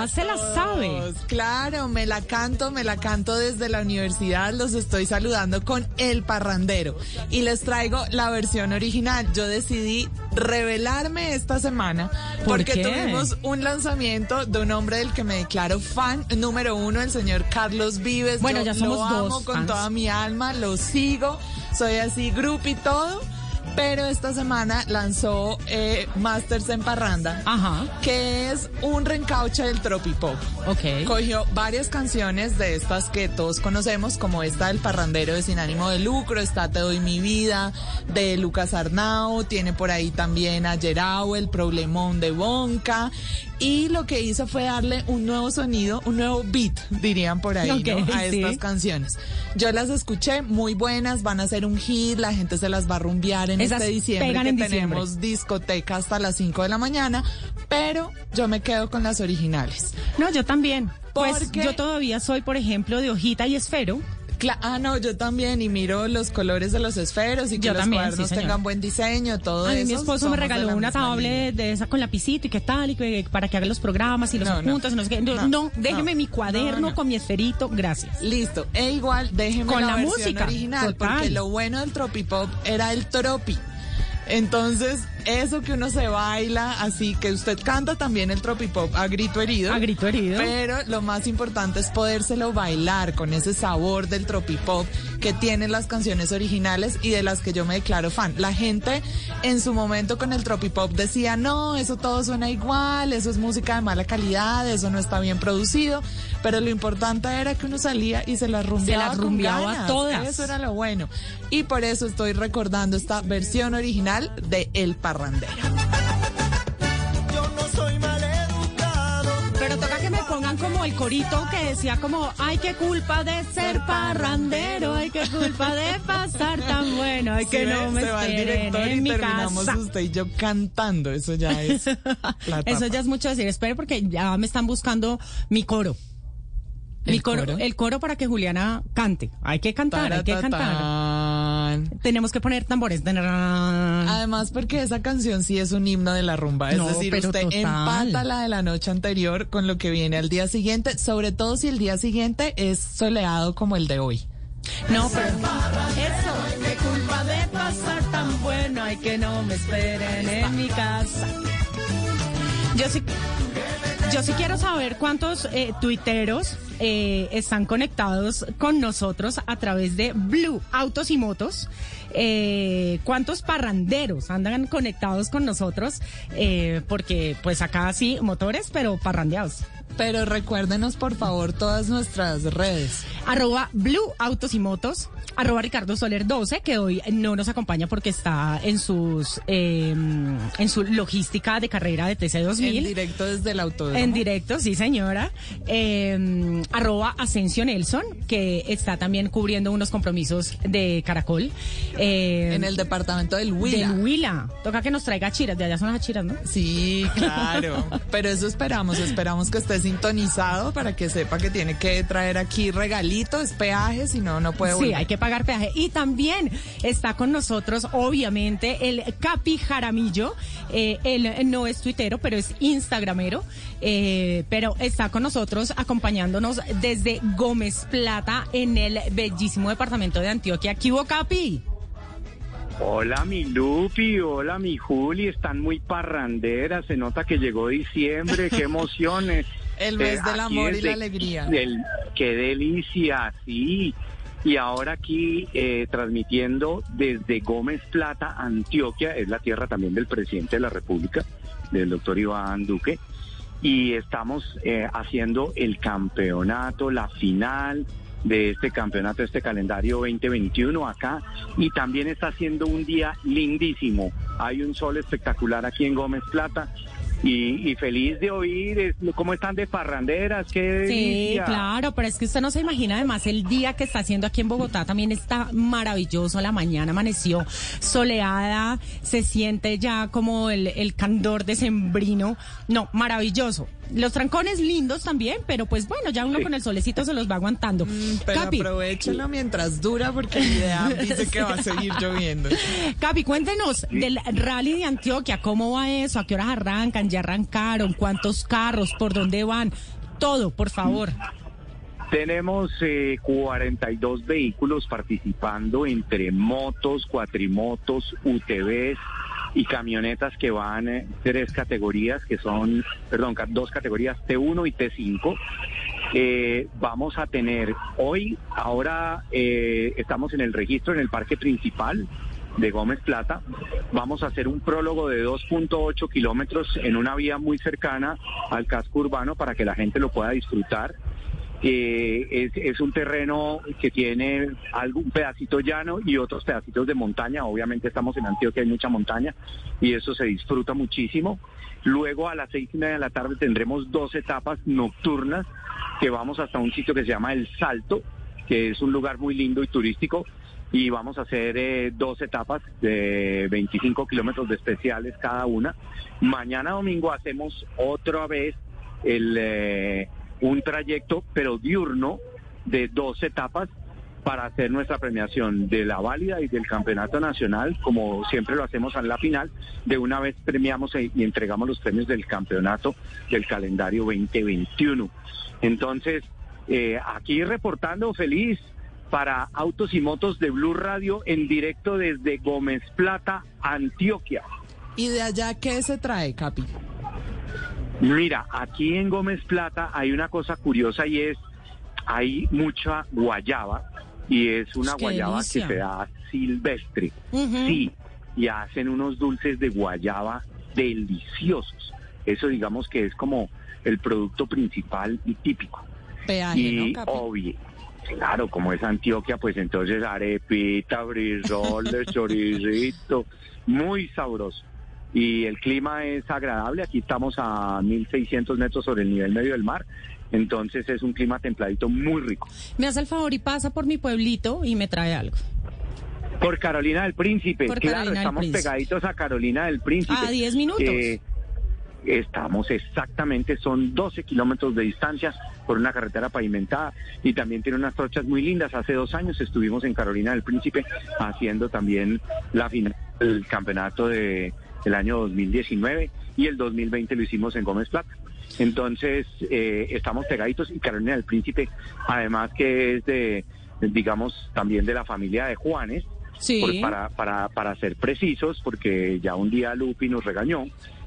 además se la sabe. Claro, me la canto, me la canto desde la universidad. Los estoy saludando con El Parrandero. Y les traigo la versión original. Yo decidí revelarme esta semana porque tuvimos un lanzamiento de un hombre del que me declaro fan número uno, el señor Carlos Vives. Bueno, ya somos lo amo con toda mi alma, lo sigo, soy así grupo y todo pero esta semana lanzó eh, Masters en Parranda, que es un reencauche del tropipop. Ok. Cogió varias canciones de estas que todos conocemos, como esta del Parrandero de Sin Ánimo de Lucro, está Te Doy Mi Vida, de Lucas Arnau, tiene por ahí también a Gerao, El Problemón de Bonca, y lo que hizo fue darle un nuevo sonido, un nuevo beat, dirían por ahí, ¿no? a estas canciones. Yo las escuché, muy buenas, van a ser un hit, la gente se las va a rumbear en este diciembre que tenemos discoteca hasta las 5 de la mañana, pero yo me quedo con las originales. No, yo también. Pues yo todavía soy, por ejemplo, de hojita y esfero ah, no, yo también, y miro los colores de los esferos y que los cuadernos tengan buen diseño, todo eso. Mi esposo me regaló una tablet de esa con lapicito y qué tal, y para que haga los programas y los puntos, no, sé No, déjeme mi cuaderno con mi esferito, gracias. Listo, e igual déjeme con la, música. original, porque lo bueno del tropipop era el tropi. Entonces, eso que uno se baila, así que usted canta también el tropipop a grito herido. A grito herido. Pero lo más importante es podérselo bailar con ese sabor del tropipop que tienen las canciones originales y de las que yo me declaro fan. La gente en su momento con el tropipop decía, no, eso todo suena igual, eso es música de mala calidad, eso no está bien producido, pero lo importante era que uno salía y se la rumbeaba. Se la rumbeaba todas. Eso era lo bueno. Y por eso estoy recordando esta versión original de El Parrandero. Como el corito que decía como, ay, qué culpa de ser parrandero, ay, qué culpa de pasar tan bueno, ay, que no me se va el director y terminamos usted y yo cantando, eso ya es Eso ya es mucho decir, espere porque ya me están buscando mi coro. El coro, el coro para que Juliana cante. Hay que cantar, hay que cantar. Tenemos que poner tambores. Además, porque esa canción sí es un himno de la rumba. Es decir, usted empata la de la noche anterior con lo que viene al día siguiente, sobre todo si el día siguiente es soleado como el de hoy. No, pero eso, qué culpa de pasar tan bueno, hay que no me esperen en mi casa. Yo sí, yo sí quiero saber cuántos eh, tuiteros eh, están conectados con nosotros a través de Blue Autos y Motos. Eh, ¿Cuántos parranderos andan conectados con nosotros? Eh, porque pues acá sí, motores, pero parrandeados. Pero recuérdenos por favor todas nuestras redes. Arroba Blue Autos y Motos arroba Ricardo Soler 12, que hoy no nos acompaña porque está en sus em, en su logística de carrera de TC2000. En directo desde el autódromo. En directo, sí señora. Eh, arroba Asensio Nelson, que está también cubriendo unos compromisos de Caracol. Em, en el departamento del Huila. Del Huila. Toca que nos traiga chiras, de allá son las chiras, ¿no? Sí, claro. Pero eso esperamos, esperamos que esté sintonizado para que sepa que tiene que traer aquí regalitos, peajes, si no, no puede volver. Sí, hay que pagar peaje. Y también está con nosotros, obviamente, el Capi Jaramillo. Eh, él no es tuitero, pero es instagramero. Eh, pero está con nosotros acompañándonos desde Gómez Plata en el bellísimo departamento de Antioquia. ¿Qué hubo, Capi? Hola mi Lupi, hola mi Juli, están muy parranderas, se nota que llegó diciembre, qué emociones. El mes eh, del amor y la alegría. qué delicia, sí. Y ahora aquí eh, transmitiendo desde Gómez Plata, Antioquia, es la tierra también del presidente de la República, del doctor Iván Duque. Y estamos eh, haciendo el campeonato, la final de este campeonato, este calendario 2021 acá. Y también está haciendo un día lindísimo. Hay un sol espectacular aquí en Gómez Plata y, feliz de oír cómo están de parranderas, qué Sí, claro, pero es que usted no se imagina además el día que está haciendo aquí en Bogotá también está maravilloso, la mañana amaneció soleada, se siente ya como el, el candor sembrino no, maravilloso. Los trancones lindos también, pero pues bueno, ya uno con el solecito se los va aguantando. Mm, pero aprovechenlo mientras dura porque el idea dice que va a seguir lloviendo. Capi, cuéntenos del rally de Antioquia, ¿cómo va eso? ¿A qué horas arrancan? ¿Ya arrancaron? ¿Cuántos carros? ¿Por dónde van? Todo, por favor. Tenemos eh, 42 vehículos participando entre motos, cuatrimotos, UTVs y camionetas que van eh, tres categorías, que son, perdón, dos categorías T1 y T5. Eh, vamos a tener hoy, ahora eh, estamos en el registro en el parque principal de Gómez Plata. Vamos a hacer un prólogo de 2.8 kilómetros en una vía muy cercana al casco urbano para que la gente lo pueda disfrutar. Eh, es, es un terreno que tiene algún pedacito llano y otros pedacitos de montaña. Obviamente estamos en Antioquia, hay mucha montaña y eso se disfruta muchísimo. Luego a las seis y media de la tarde tendremos dos etapas nocturnas que vamos hasta un sitio que se llama El Salto, que es un lugar muy lindo y turístico. Y vamos a hacer eh, dos etapas de 25 kilómetros de especiales cada una. Mañana domingo hacemos otra vez el, eh, un trayecto, pero diurno, de dos etapas para hacer nuestra premiación de la válida y del campeonato nacional, como siempre lo hacemos en la final, de una vez premiamos e- y entregamos los premios del campeonato del calendario 2021. Entonces, eh, aquí reportando feliz para Autos y Motos de Blue Radio en directo desde Gómez Plata, Antioquia. ¿Y de allá qué se trae, Capi? Mira, aquí en Gómez Plata hay una cosa curiosa y es, hay mucha guayaba y es una Qué guayaba delicia. que se da silvestre. Sí, y hacen unos dulces de guayaba deliciosos. Eso digamos que es como el producto principal y típico. Peaje, y ¿no, obvio, claro, como es Antioquia, pues entonces arepita, frisoles, choricito, muy sabroso. Y el clima es agradable, aquí estamos a 1600 metros sobre el nivel medio del mar, entonces es un clima templadito muy rico. Me hace el favor y pasa por mi pueblito y me trae algo. Por Carolina del Príncipe, Por claro, Carolina estamos Príncipe. pegaditos a Carolina del Príncipe. A 10 minutos. Eh, estamos exactamente, son 12 kilómetros de distancia por una carretera pavimentada y también tiene unas trochas muy lindas. Hace dos años estuvimos en Carolina del Príncipe haciendo también la final del campeonato de, del año 2019 y el 2020 lo hicimos en Gómez Plata. Entonces, eh, estamos pegaditos y Carolina del Príncipe, además que es de, digamos, también de la familia de Juanes, Sí. por- para, para, para ser precisos, porque ya un día Lupi nos regañó,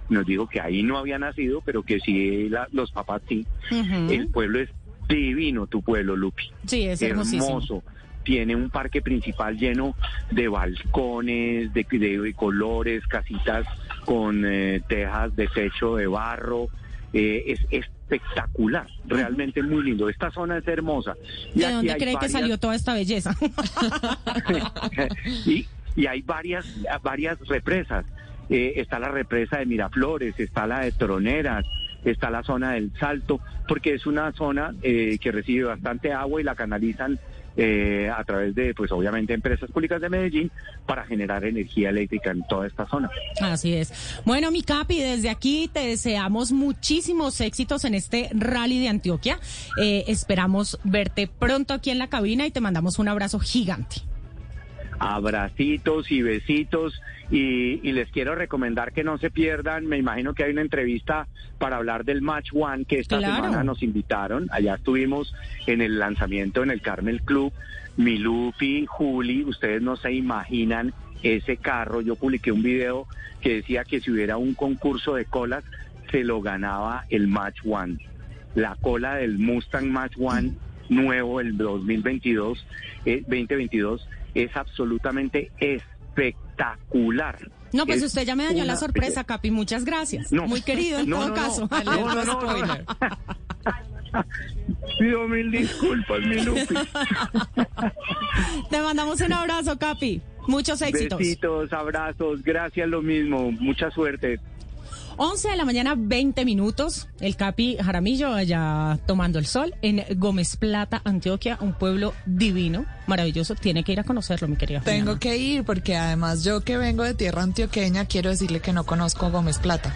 nos dijo que ahí no había nacido, pero que sí, la- los papás sí. El pueblo es divino, tu pueblo, Lupi. Sí, es hermosísimo. Hermoso. Tiene un parque principal lleno de balcones, de, de colores, casitas con eh, tejas de techo de barro. Eh, es espectacular, realmente muy lindo. Esta zona es hermosa. Y ¿De dónde cree que salió toda esta belleza? y, y hay varias, varias represas. Eh, está la represa de Miraflores, está la de Troneras, está la zona del Salto, porque es una zona eh, que recibe bastante agua y la canalizan eh, a través de, pues obviamente, empresas públicas de Medellín para generar energía eléctrica en toda esta zona. Así es. Bueno, mi Capi, desde aquí te deseamos muchísimos éxitos en este rally de Antioquia. Eh, esperamos verte pronto aquí en la cabina y te mandamos un abrazo gigante. abracitos y besitos y, y les quiero recomendar que no se pierdan, me imagino que hay una entrevista para hablar del Match One que esta Claro. semana nos invitaron, allá estuvimos en el lanzamiento en el Carmel Club, Milupi, Juli, ustedes no se imaginan ese carro, yo publiqué un video que decía que si hubiera un concurso de colas se lo ganaba el Match One, la cola del Mustang Match One nuevo el 2022 eh, 2022 es absolutamente espectacular. No, pues Es usted ya me dañó la sorpresa, Capi. Muchas gracias. No. Muy querido en No, todo no, caso. No, no, no. Pido mil disculpas, mi Lupi. Te mandamos un abrazo, Capi. Muchos éxitos. Besitos, abrazos, gracias, lo mismo. Mucha suerte. 11 de la mañana, 20 minutos. El Capi Jaramillo allá tomando el sol en Gómez Plata, Antioquia, un pueblo divino, maravilloso. Tiene que ir a conocerlo, mi querida. Tengo que ir porque además yo que vengo de tierra antioqueña quiero decirle que no conozco Gómez Plata.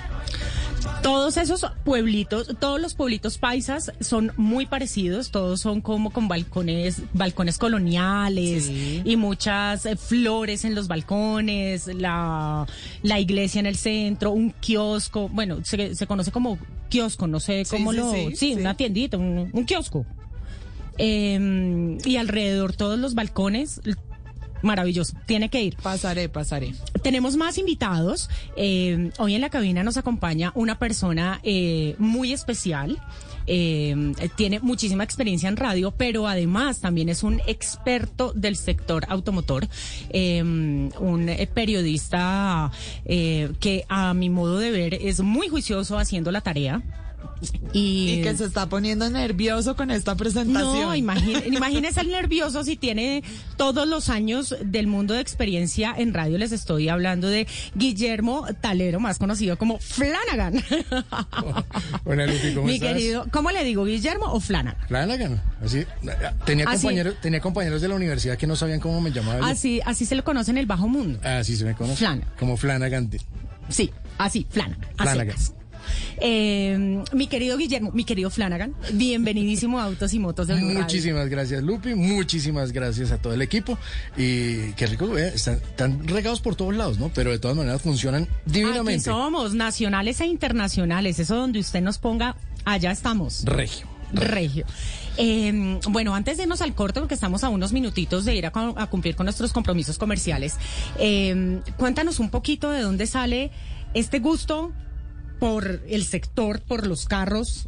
Todos esos pueblitos, todos los pueblitos paisas son muy parecidos, todos son como con balcones, balcones coloniales Sí. y muchas eh, flores en los balcones, la, la iglesia en el centro, un kiosco, bueno, se, se conoce como kiosco, no sé cómo sí, lo, sí, sí, sí. una tiendita, un, un kiosco. Eh, y alrededor todos los balcones, maravilloso, tiene que ir. Pasaré, pasaré. Tenemos más invitados. Eh, hoy en la cabina nos acompaña una persona eh, muy especial. Eh, tiene muchísima experiencia en radio, pero además también es un experto del sector automotor, eh, un periodista eh, que a mi modo de ver es muy juicioso haciendo la tarea. Y, Y que se está poniendo nervioso con esta presentación. no, imagine- imagínese el nervioso si tiene todos los años del mundo de experiencia en radio. Les estoy hablando de Guillermo Talero, más conocido como Flanagan. Hola Lupi, ¿cómo Mi estás? querido, ¿cómo le digo, Guillermo o Flanagan? Flanagan, así, tenía Así. compañeros, tenía compañeros de la universidad que no sabían cómo me llamaba. yo. Así, así se lo conoce en el bajo mundo. Así se me conoce. Flanagan. Como Flanagan. Sí, así, Flanagan. Flanagan. secas. Eh, mi querido Guillermo, mi querido Flanagan, bienvenidísimo a Autos y Motos del Blue Radio. Muchísimas gracias Lupi, muchísimas gracias a todo el equipo y qué rico, vea, están, están regados por todos lados, ¿no? Pero de todas maneras funcionan Aquí divinamente. somos nacionales e internacionales, eso donde usted nos ponga, allá estamos. Regio. Regio. Eh, bueno, antes de irnos al corte, porque estamos a unos minutitos de ir a, cu- a cumplir con nuestros compromisos comerciales, eh, cuéntanos un poquito de dónde sale este gusto por el sector, por los carros,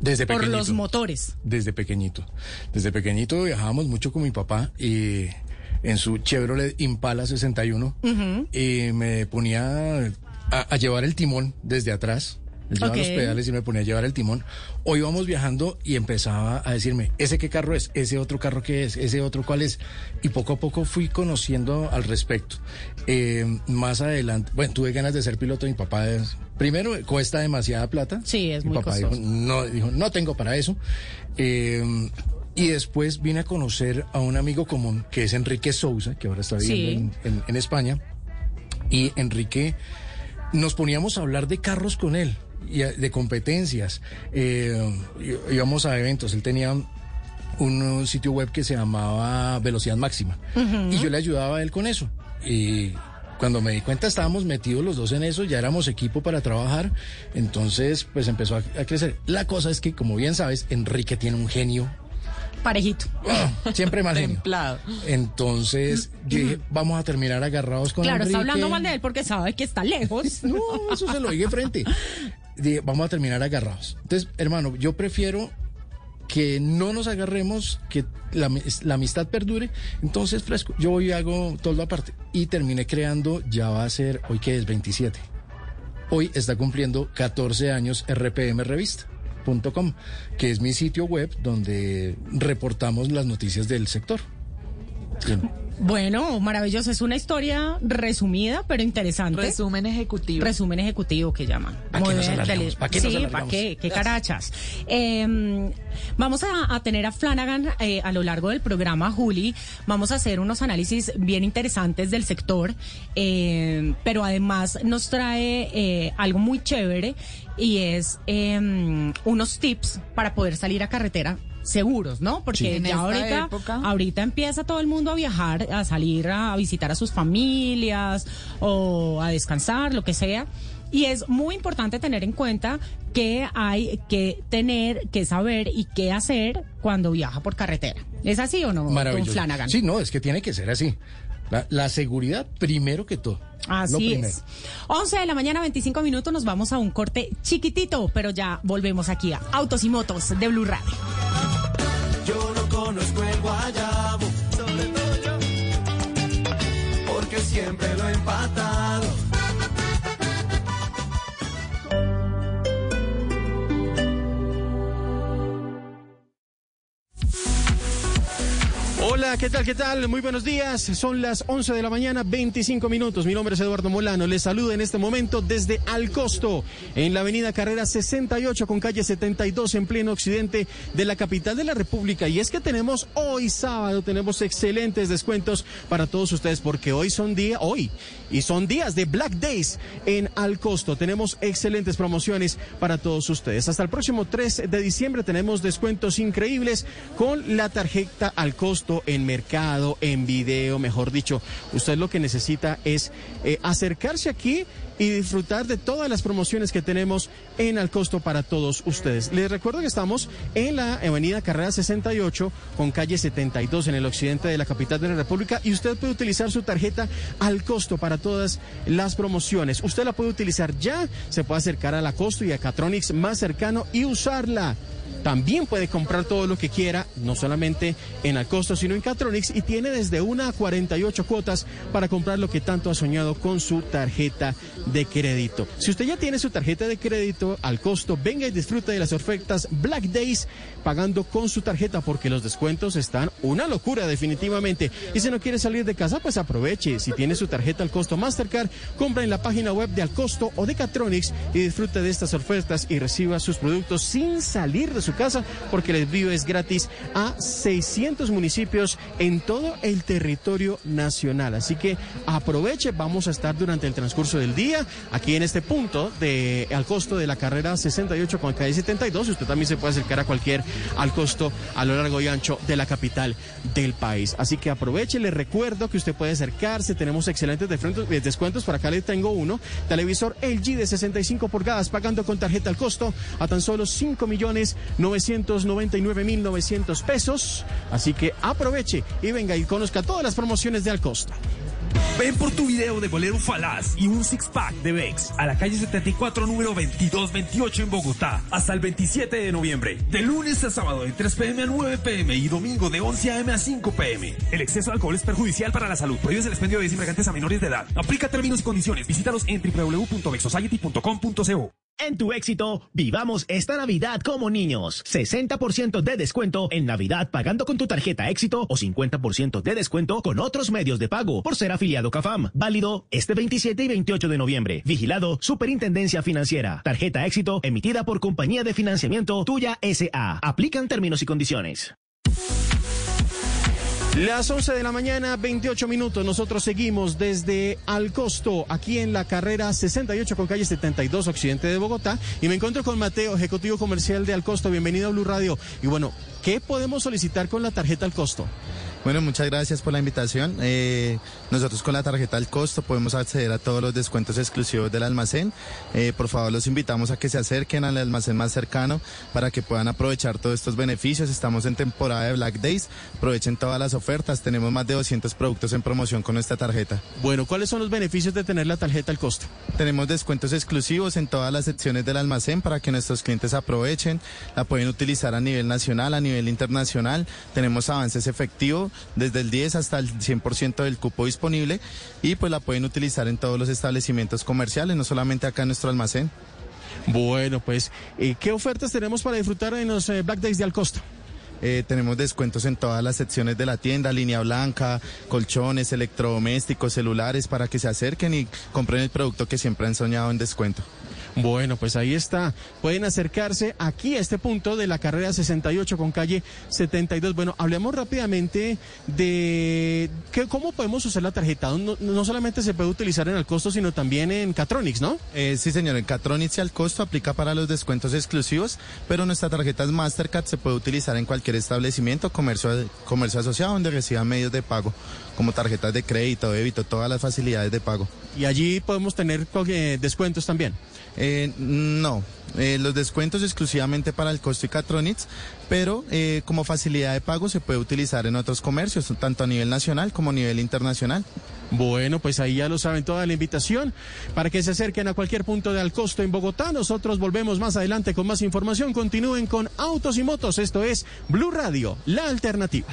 Desde por pequeñito. los motores. Desde pequeñito. Desde pequeñito viajábamos mucho con mi papá y en su Chevrolet Impala 61 y me ponía a, a llevar el timón desde atrás. Él llevaba los pedales y me ponía a llevar el timón. O íbamos viajando y empezaba a decirme, ¿ese qué carro es? ¿Ese otro carro qué es? ¿Ese otro cuál es? Y poco a poco fui conociendo al respecto. Eh, más adelante, bueno, tuve ganas de ser piloto. Mi papá, es- primero, cuesta demasiada plata. Sí, es Mi muy papá dijo, costoso. no, dijo, no tengo para eso. Eh, y después vine a conocer a un amigo común que es Enrique Sousa, que ahora está viviendo Sí. en, en- en España. Y Enrique, nos poníamos a hablar de carros con él, y de competencias. Eh, í- íbamos a eventos. Él tenía un sitio web que se llamaba Velocidad Máxima. Y yo le ayudaba a él con eso. Y cuando me di cuenta estábamos metidos los dos en eso, ya éramos equipo para trabajar. Entonces, pues empezó a, a crecer. La cosa es que, como bien sabes, Enrique tiene un genio. Parejito. Siempre mal genio. Templado. Entonces, yo dije, vamos a terminar agarrados con Claro, está hablando mal de él porque sabe que está lejos. No, eso se lo dije frente. Dije, vamos a terminar agarrados. Entonces, hermano, yo prefiero que no nos agarremos, que la, amistad perdure. Entonces, fresco, yo voy y hago todo aparte. Y terminé creando, ya va a ser, hoy que es 27. Hoy está cumpliendo 14 años RPM que es mi sitio web donde reportamos las noticias del sector. Bueno, maravilloso. Es una historia resumida, pero interesante. Resumen ejecutivo. Resumen ejecutivo que llaman. ¿Pa' qué Muy nos bien, alargamos? dele- ¿Pa' qué nos sí, ¿para qué? ¿Qué carachas? Eh, vamos a, a tener a Flanagan eh, a lo largo del programa, Juli. Vamos a hacer unos análisis bien interesantes del sector, eh, pero además nos trae eh, algo muy chévere y es eh, unos tips para poder salir a carretera seguros, ¿no? Porque Sí. En ya esta ahorita, época. ahorita empieza todo el mundo a viajar, a salir a visitar a sus familias o a descansar, lo que sea. Y es muy importante tener en cuenta que hay que tener, que saber y qué hacer cuando viaja por carretera. ¿Es así o no, don Maravilloso. Flanagan? Sí, no, es que tiene que ser así. La, la seguridad primero que todo. Lo Así primero. es. 11 de la mañana, 25 minutos, nos vamos a un corte chiquitito, pero ya volvemos aquí a Autos y Motos de Blue Radio. Siempre lo he empatado. ¿Qué tal? ¿Qué tal? Muy buenos días. Son las 11 de la mañana, 25 minutos. Mi nombre es Eduardo Molano. Les saludo en este momento desde Alcosto, en la avenida Carrera 68 con calle 72 en pleno occidente de la capital de la República. Y es que tenemos hoy sábado, tenemos excelentes descuentos para todos ustedes porque hoy son día, hoy, y son días de Black Days en Alcosto. Tenemos excelentes promociones para todos ustedes. Hasta el próximo 3 de diciembre tenemos descuentos increíbles con la tarjeta al costo mercado, en video, mejor dicho. Usted lo que necesita es eh, acercarse aquí y disfrutar de todas las promociones que tenemos en al costo para todos ustedes. Les recuerdo que estamos en la avenida Carrera 68 con calle 72 en el occidente de la capital de la República y usted puede utilizar su tarjeta al costo para todas las promociones. Usted la puede utilizar ya, se puede acercar a la costo y a Catronics más cercano y usarla. También puede comprar todo lo que quiera, no solamente en Alcosto, sino en Catronics, y tiene desde una a 48 cuotas para comprar lo que tanto ha soñado con su tarjeta de crédito. Si usted ya tiene su tarjeta de crédito al costo, venga y disfruta de las ofertas Black Days pagando con su tarjeta porque los descuentos están una locura definitivamente. Y si no quiere salir de casa, pues aproveche. Si tiene su tarjeta al costo Mastercard, compra en la página web de Alcosto o de Catronics y disfrute de estas ofertas y reciba sus productos sin salir de su casa porque el envío es gratis a 600 municipios en todo el territorio nacional. Así que aproveche, vamos a estar durante el transcurso del día aquí en este punto de al costo de la carrera 68 con calle 72. Usted también se puede acercar a cualquier al costo a lo largo y ancho de la capital del país. Así que aproveche, le recuerdo que usted puede acercarse, tenemos excelentes descuentos, para acá le tengo uno, televisor LG de 65 pulgadas pagando con tarjeta al costo a tan solo 5 millones 999 mil 900 pesos. Así que aproveche y venga y conozca todas las promociones de al costo. Ven por tu video de bolero falaz y un six pack de Vex a la calle 74 número 2228 en Bogotá hasta el 27 de noviembre. De lunes a sábado de 3 pm a 9 pm y domingo de 11 am a 5 pm. El exceso de alcohol es perjudicial para la salud. Prohíbes el expendio de desinfectantes a menores de edad. Aplica términos y condiciones. Visítalos en www.vexsociety.com.co. En tu éxito, vivamos esta Navidad como niños. 60% de descuento en Navidad pagando con tu tarjeta éxito o 50% de descuento con otros medios de pago por ser afiliado CAFAM. Válido este 27 y 28 de noviembre. Vigilado Superintendencia Financiera. Tarjeta éxito emitida por Compañía de Financiamiento Tuya SA. Aplican términos y condiciones. Las 11 de la mañana, 28 minutos. Nosotros seguimos desde Alcosto, aquí en la carrera 68 con calle 72, occidente de Bogotá. Y me encuentro con Mateo, ejecutivo comercial de Alcosto. Bienvenido a Blue Radio. Y bueno, ¿qué podemos solicitar con la tarjeta Alcosto? Bueno, muchas gracias por la invitación. Eh, nosotros con la tarjeta al costo podemos acceder a todos los descuentos exclusivos del almacén. Eh, por favor, los invitamos a que se acerquen al almacén más cercano para que puedan aprovechar todos estos beneficios. Estamos en temporada de Black Days. Aprovechen todas las ofertas. Tenemos más de 200 productos en promoción con nuestra tarjeta. Bueno, ¿cuáles son los beneficios de tener la tarjeta al costo? Tenemos descuentos exclusivos en todas las secciones del almacén para que nuestros clientes aprovechen. La pueden utilizar a nivel nacional, a nivel internacional. Tenemos avances efectivos desde el 10 hasta el 100% del cupo disponible y pues la pueden utilizar en todos los establecimientos comerciales, no solamente acá en nuestro almacén. Bueno, pues, eh, ¿qué ofertas tenemos para disfrutar en los eh, Black Days de Alcosta? Eh, tenemos descuentos en todas las secciones de la tienda, línea blanca, colchones, electrodomésticos, celulares, para que se acerquen y compren el producto que siempre han soñado en descuento. Bueno, pues ahí está. Pueden acercarse aquí a este punto de la carrera 68 con calle 72. Bueno, hablemos rápidamente de que, cómo podemos usar la tarjeta. No, solamente se puede utilizar en el costo, sino también en Catronics, ¿no? Eh, sí, señor. En Catronics y al costo aplica para los descuentos exclusivos, pero nuestra tarjeta Mastercard se puede utilizar en cualquier establecimiento, comercio, comercio asociado, donde reciban medios de pago, como tarjetas de crédito, débito, todas las facilidades de pago. Y allí podemos tener eh, descuentos también. Eh, no, eh, los descuentos exclusivamente para el costo y Catronics, pero eh, como facilidad de pago se puede utilizar en otros comercios, tanto a nivel nacional como a nivel internacional. Bueno, pues ahí ya lo saben toda la invitación para que se acerquen a cualquier punto de Alcosto en Bogotá. Nosotros volvemos más adelante con más información. Continúen con Autos y Motos. Esto es Blue Radio, la alternativa.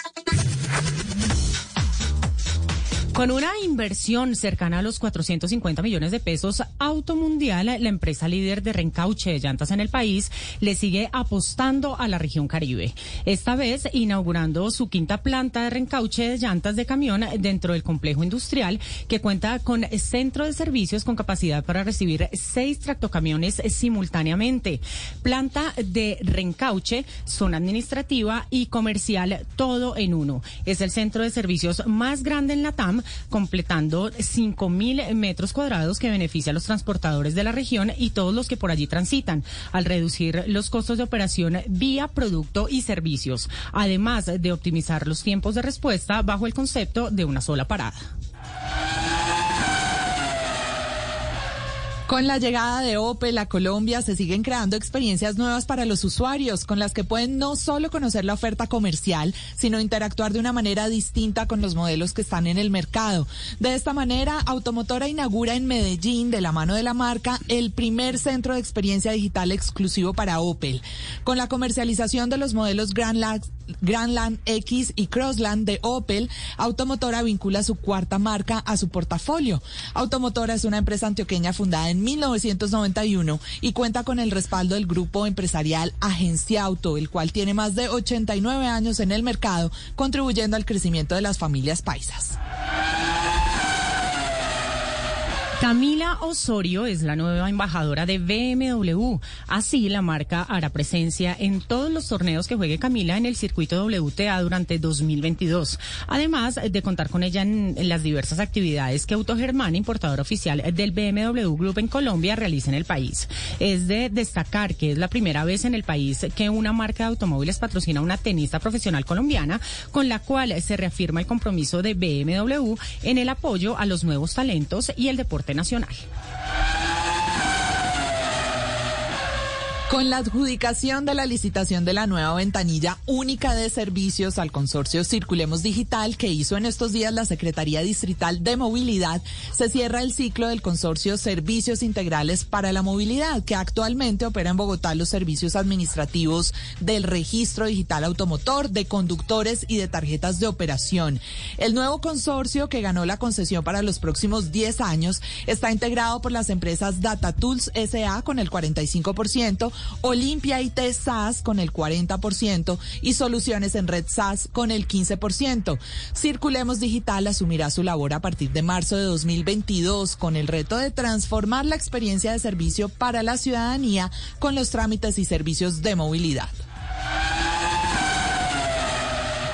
Con una inversión cercana a los 450 millones de pesos, Automundial, la empresa líder de reencauche de llantas en el país, le sigue apostando a la región Caribe. Esta vez inaugurando su quinta planta de reencauche de llantas de camión dentro del complejo industrial que cuenta con centro de servicios con capacidad para recibir seis tractocamiones simultáneamente. Planta de reencauche, zona administrativa y comercial, todo en uno. Es el centro de servicios más grande en la TAM completando 5.000 metros cuadrados que beneficia a los transportadores de la región y todos los que por allí transitan, al reducir los costos de operación vía producto y servicios, además de optimizar los tiempos de respuesta bajo el concepto de una sola parada. Con la llegada de Opel a Colombia se siguen creando experiencias nuevas para los usuarios, con las que pueden no solo conocer la oferta comercial, sino interactuar de una manera distinta con los modelos que están en el mercado. De esta manera, Automotora inaugura en Medellín, de la mano de la marca, el primer centro de experiencia digital exclusivo para Opel. Con la comercialización de los modelos Grandland, Grandland X y Crossland de Opel, Automotora vincula su cuarta marca a su portafolio. Automotora es una empresa antioqueña fundada en 1991 y cuenta con el respaldo del grupo empresarial Agencia Auto, el cual tiene más de 89 años en el mercado, contribuyendo al crecimiento de las familias paisas. Camila Osorio es la nueva embajadora de BMW. Así, la marca hará presencia en todos los torneos que juegue Camila en el circuito WTA durante 2022. Además de contar con ella en, las diversas actividades que Autogermán, importador oficial del BMW Group en Colombia, realiza en el país. Es de destacar que es la primera vez en el país que una marca de automóviles patrocina a una tenista profesional colombiana, con la cual se reafirma el compromiso de BMW en el apoyo a los nuevos talentos y el deporte nacional. Con la adjudicación de la licitación de la nueva ventanilla única de servicios al consorcio Circulemos Digital que hizo en estos días la Secretaría Distrital de Movilidad, se cierra el ciclo del consorcio Servicios Integrales para la Movilidad, que actualmente opera en Bogotá los servicios administrativos del registro digital automotor, de conductores y de tarjetas de operación. El nuevo consorcio que ganó la concesión para los próximos 10 años está integrado por las empresas Data Tools SA con el 45%, Olimpia IT SAS con el 40% y Soluciones en Red SAS con el 15%. Circulemos Digital asumirá su labor a partir de marzo de 2022 con el reto de transformar la experiencia de servicio para la ciudadanía con los trámites y servicios de movilidad.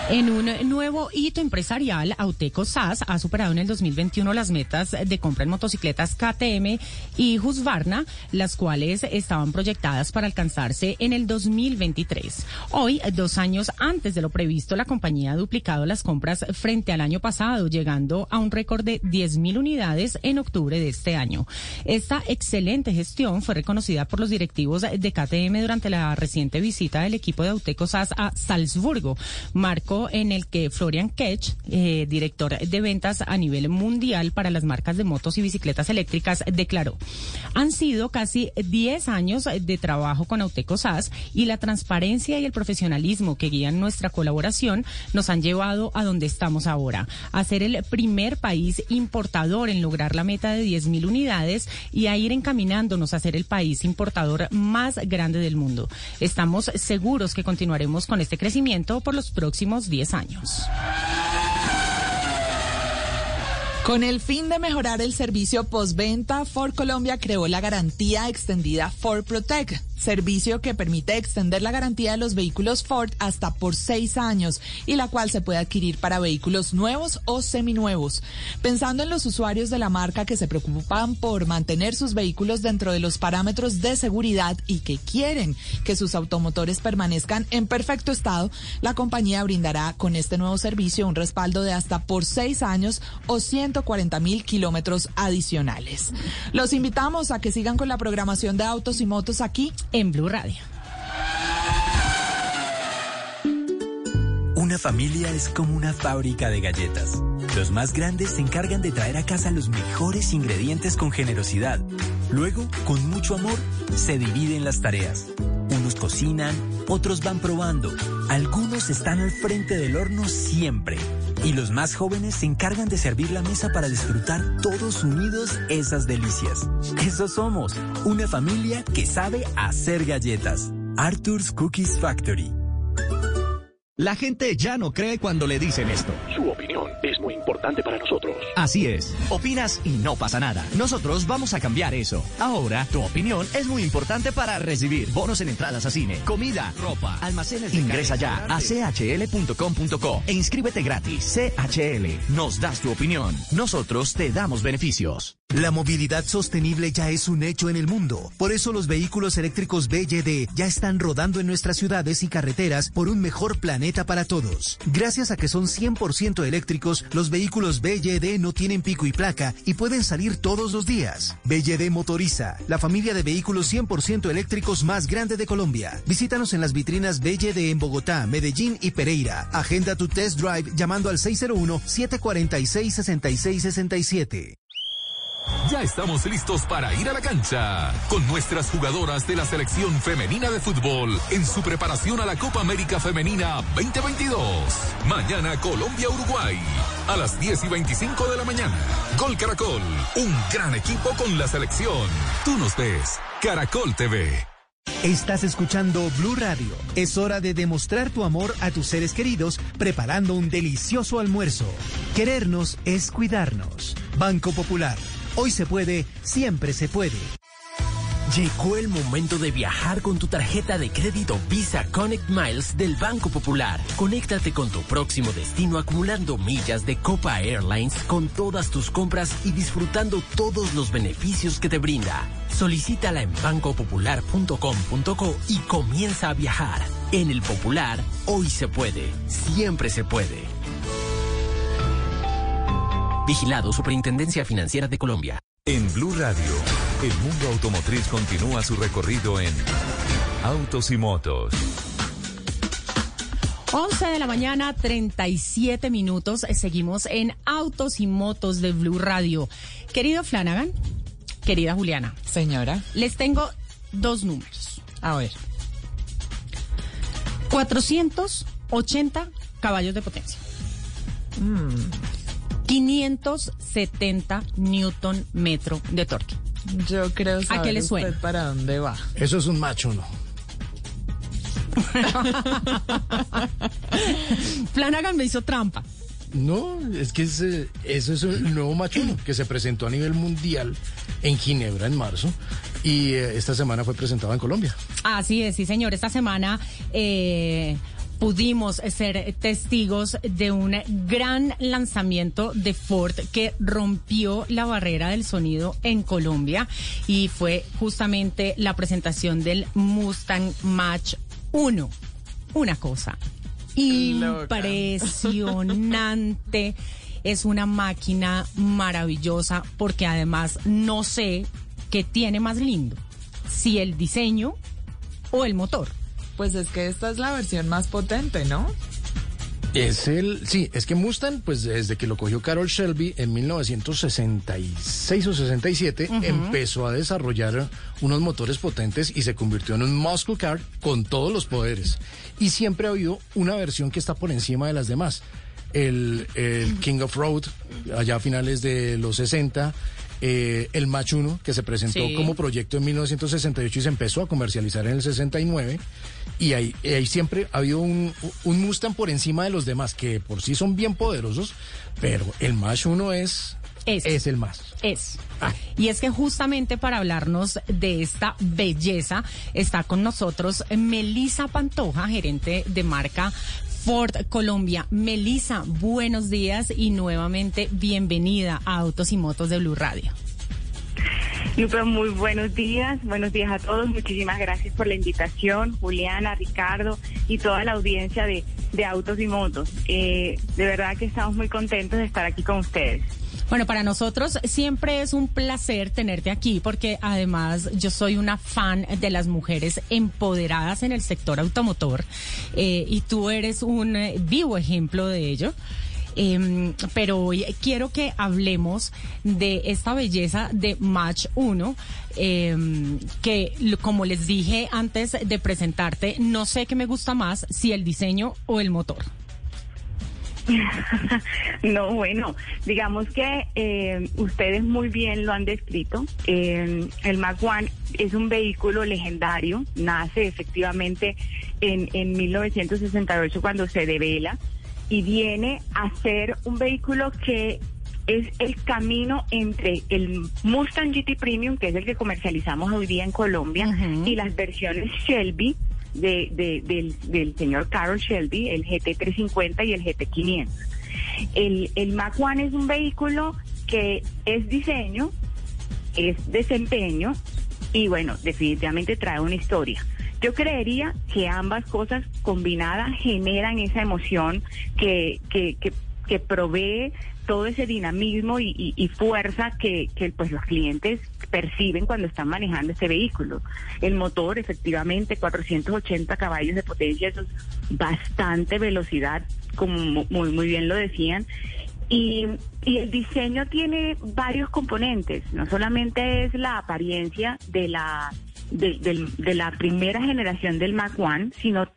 En un nuevo hito empresarial, Auteco SAS ha superado en el 2021 las metas de compra en motocicletas KTM y Husqvarna, las cuales estaban proyectadas para alcanzarse en el 2023. Hoy, dos años antes de lo previsto, la compañía ha duplicado las compras frente al año pasado, llegando a un récord de 10.000 unidades en octubre de este año. Esta excelente gestión fue reconocida por los directivos de KTM durante la reciente visita del equipo de Auteco SAS a Salzburgo. Marco en el que Florian Ketch, eh, director de ventas a nivel mundial para las marcas de motos y bicicletas eléctricas, declaró, han sido casi 10 años de trabajo con Auteco SAS y la transparencia y el profesionalismo que guían nuestra colaboración nos han llevado a donde estamos ahora, a ser el primer país importador en lograr la meta de 10.000 unidades y a ir encaminándonos a ser el país importador más grande del mundo. Estamos seguros que continuaremos con este crecimiento por los próximos 10 años. Con el fin de mejorar el servicio postventa, Ford Colombia creó la garantía extendida Ford Protect servicio que permite extender la garantía de los vehículos Ford hasta por seis años y la cual se puede adquirir para vehículos nuevos o seminuevos. Pensando en los usuarios de la marca que se preocupan por mantener sus vehículos dentro de los parámetros de seguridad y que quieren que sus automotores permanezcan en perfecto estado, la compañía brindará con este nuevo servicio un respaldo de hasta por seis años o 140 mil kilómetros adicionales. Los invitamos a que sigan con la programación de autos y motos aquí en Blue Radio. Una familia es como una fábrica de galletas. Los más grandes se encargan de traer a casa los mejores ingredientes con generosidad. Luego, con mucho amor, se dividen las tareas algunos cocinan, otros van probando, algunos están al frente del horno siempre. Y los más jóvenes se encargan de servir la mesa para disfrutar todos unidos esas delicias. Eso somos, una familia que sabe hacer galletas. Arthur's Cookies Factory. La gente ya no cree cuando le dicen esto. Su opinión importante para nosotros. Así es. Opinas y no pasa nada. Nosotros vamos a cambiar eso. Ahora, tu opinión es muy importante para recibir bonos en entradas a cine, comida, ropa, almacenes. de Ingresa ya a chl.com.co e inscríbete gratis. CHL, nos das tu opinión. Nosotros te damos beneficios. La movilidad sostenible ya es un hecho en el mundo. Por eso los vehículos eléctricos BYD ya están rodando en nuestras ciudades y carreteras por un mejor planeta para todos. Gracias a que son 100% eléctricos, los vehículos BYD no tienen pico y placa y pueden salir todos los días. BYD Motoriza, la familia de vehículos 100% eléctricos más grande de Colombia. Visítanos en las vitrinas BYD en Bogotá, Medellín y Pereira. Agenda tu test drive llamando al 601 746 6667. Ya estamos listos para ir a la cancha con nuestras jugadoras de la selección femenina de fútbol en su preparación a la Copa América Femenina 2022. Mañana Colombia-Uruguay a las 10 y 25 de la mañana. Gol Caracol, un gran equipo con la selección. Tú nos ves, Caracol TV. Estás escuchando Blue Radio. Es hora de demostrar tu amor a tus seres queridos preparando un delicioso almuerzo. Querernos es cuidarnos. Banco Popular. Hoy se puede, siempre se puede. Llegó el momento de viajar con tu tarjeta de crédito Visa Connect Miles del Banco Popular. Conéctate con tu próximo destino acumulando millas de Copa Airlines con todas tus compras y disfrutando todos los beneficios que te brinda. Solicítala en bancopopular.com.co y comienza a viajar. En el Popular, hoy se puede, siempre se puede. Vigilado Superintendencia Financiera de Colombia. En Blue Radio, el mundo automotriz continúa su recorrido en Autos y Motos. 11 de la mañana, 37 minutos. Seguimos en Autos y Motos de Blue Radio. Querido Flanagan, querida Juliana. Señora. Les tengo dos números. A ver. 480 caballos de potencia. 570 newton metro de torque. Yo creo saber ¿A qué le usted suena? para dónde va. Eso es un macho, ¿no? Flanagan me hizo trampa. No, es que ese- eso es el nuevo machuno que se presentó a nivel mundial en Ginebra en marzo y eh, esta semana fue presentado en Colombia. Así es, sí, señor. Esta semana eh, pudimos ser testigos de un gran lanzamiento de Ford que rompió la barrera del sonido en Colombia y fue justamente la presentación del Mustang Match 1. Una cosa impresionante. Es una máquina maravillosa porque además no sé qué tiene más lindo, si el diseño o el motor. Pues es que esta es la versión más potente, ¿no? Es el, sí, es que Mustang, pues desde que lo cogió Carol Shelby en 1966 o 67, Ujú. empezó a desarrollar unos motores potentes y se convirtió en un muscle car con todos los poderes. Y siempre ha habido una versión que está por encima de las demás. El, el King of Road, allá a finales de los 60, eh, el Mach 1, que se presentó Sí. como proyecto en 1968 y se empezó a comercializar en el 69. Y ahí, siempre ha habido un, un Mustang por encima de los demás, que por sí son bien poderosos, pero el Mach 1 es, es el más. Es. Y es que justamente para hablarnos de esta belleza está con nosotros Melisa Pantoja, gerente de marca Ford Colombia. Melisa, buenos días y nuevamente bienvenida a Autos y Motos de Blue Radio. Lupe, muy buenos días, buenos días a todos, muchísimas gracias por la invitación, Juliana, Ricardo y toda la audiencia de, de Autos y Motos. Eh, de verdad que estamos muy contentos de estar aquí con ustedes. Bueno, para nosotros siempre es un placer tenerte aquí porque además yo soy una fan de las mujeres empoderadas en el sector automotor eh, y tú eres un eh, vivo ejemplo de ello. Em, pero hoy quiero que hablemos de esta belleza de Match 1, em, que como les dije antes de presentarte, no sé qué me gusta más, si el diseño o el motor. No, bueno, digamos que eh, ustedes muy bien lo han descrito. Eh, el Mac One es un vehículo legendario, nace efectivamente en, en 1968 cuando se devela y viene a ser un vehículo que es el camino entre el Mustang GT Premium, que es el que comercializamos hoy día en Colombia, y las versiones Shelby de, de- del, señor Carol Shelby, el GT350 y el GT500. El, el Mac One es un vehículo que es diseño, es desempeño y bueno, definitivamente trae una historia. Yo creería que ambas cosas combinadas generan esa emoción que, que, que, que provee todo ese dinamismo y, y- fuerza que, pues los clientes perciben cuando están manejando este vehículo. El motor, efectivamente, 480 caballos de potencia, eso es bastante velocidad, como mu- muy, muy bien lo decían. Y el diseño tiene varios componentes, no solamente es la apariencia de la de, de la primera generación del Mac One, sino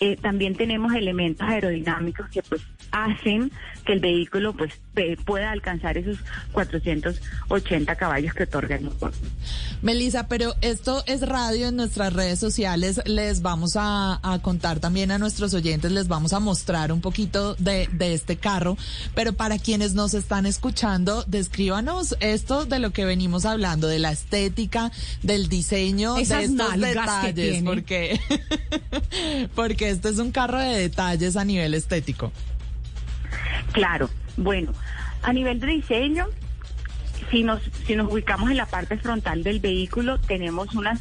eh, también tenemos elementos aerodinámicos que pues hacen que el vehículo pues pueda alcanzar esos 480 caballos que otorga el motor. Melissa, pero esto es radio en nuestras redes sociales. Les vamos a, a contar también a nuestros oyentes, les vamos a mostrar un poquito de, de este carro. Pero para quienes nos están escuchando, descríbanos esto de lo que venimos hablando, de la estética, del diseño, Esas de estos detalles, porque, porque este es un carro de detalles a nivel estético. Claro, bueno, a nivel de diseño, si nos, si nos ubicamos en la parte frontal del vehículo, tenemos unas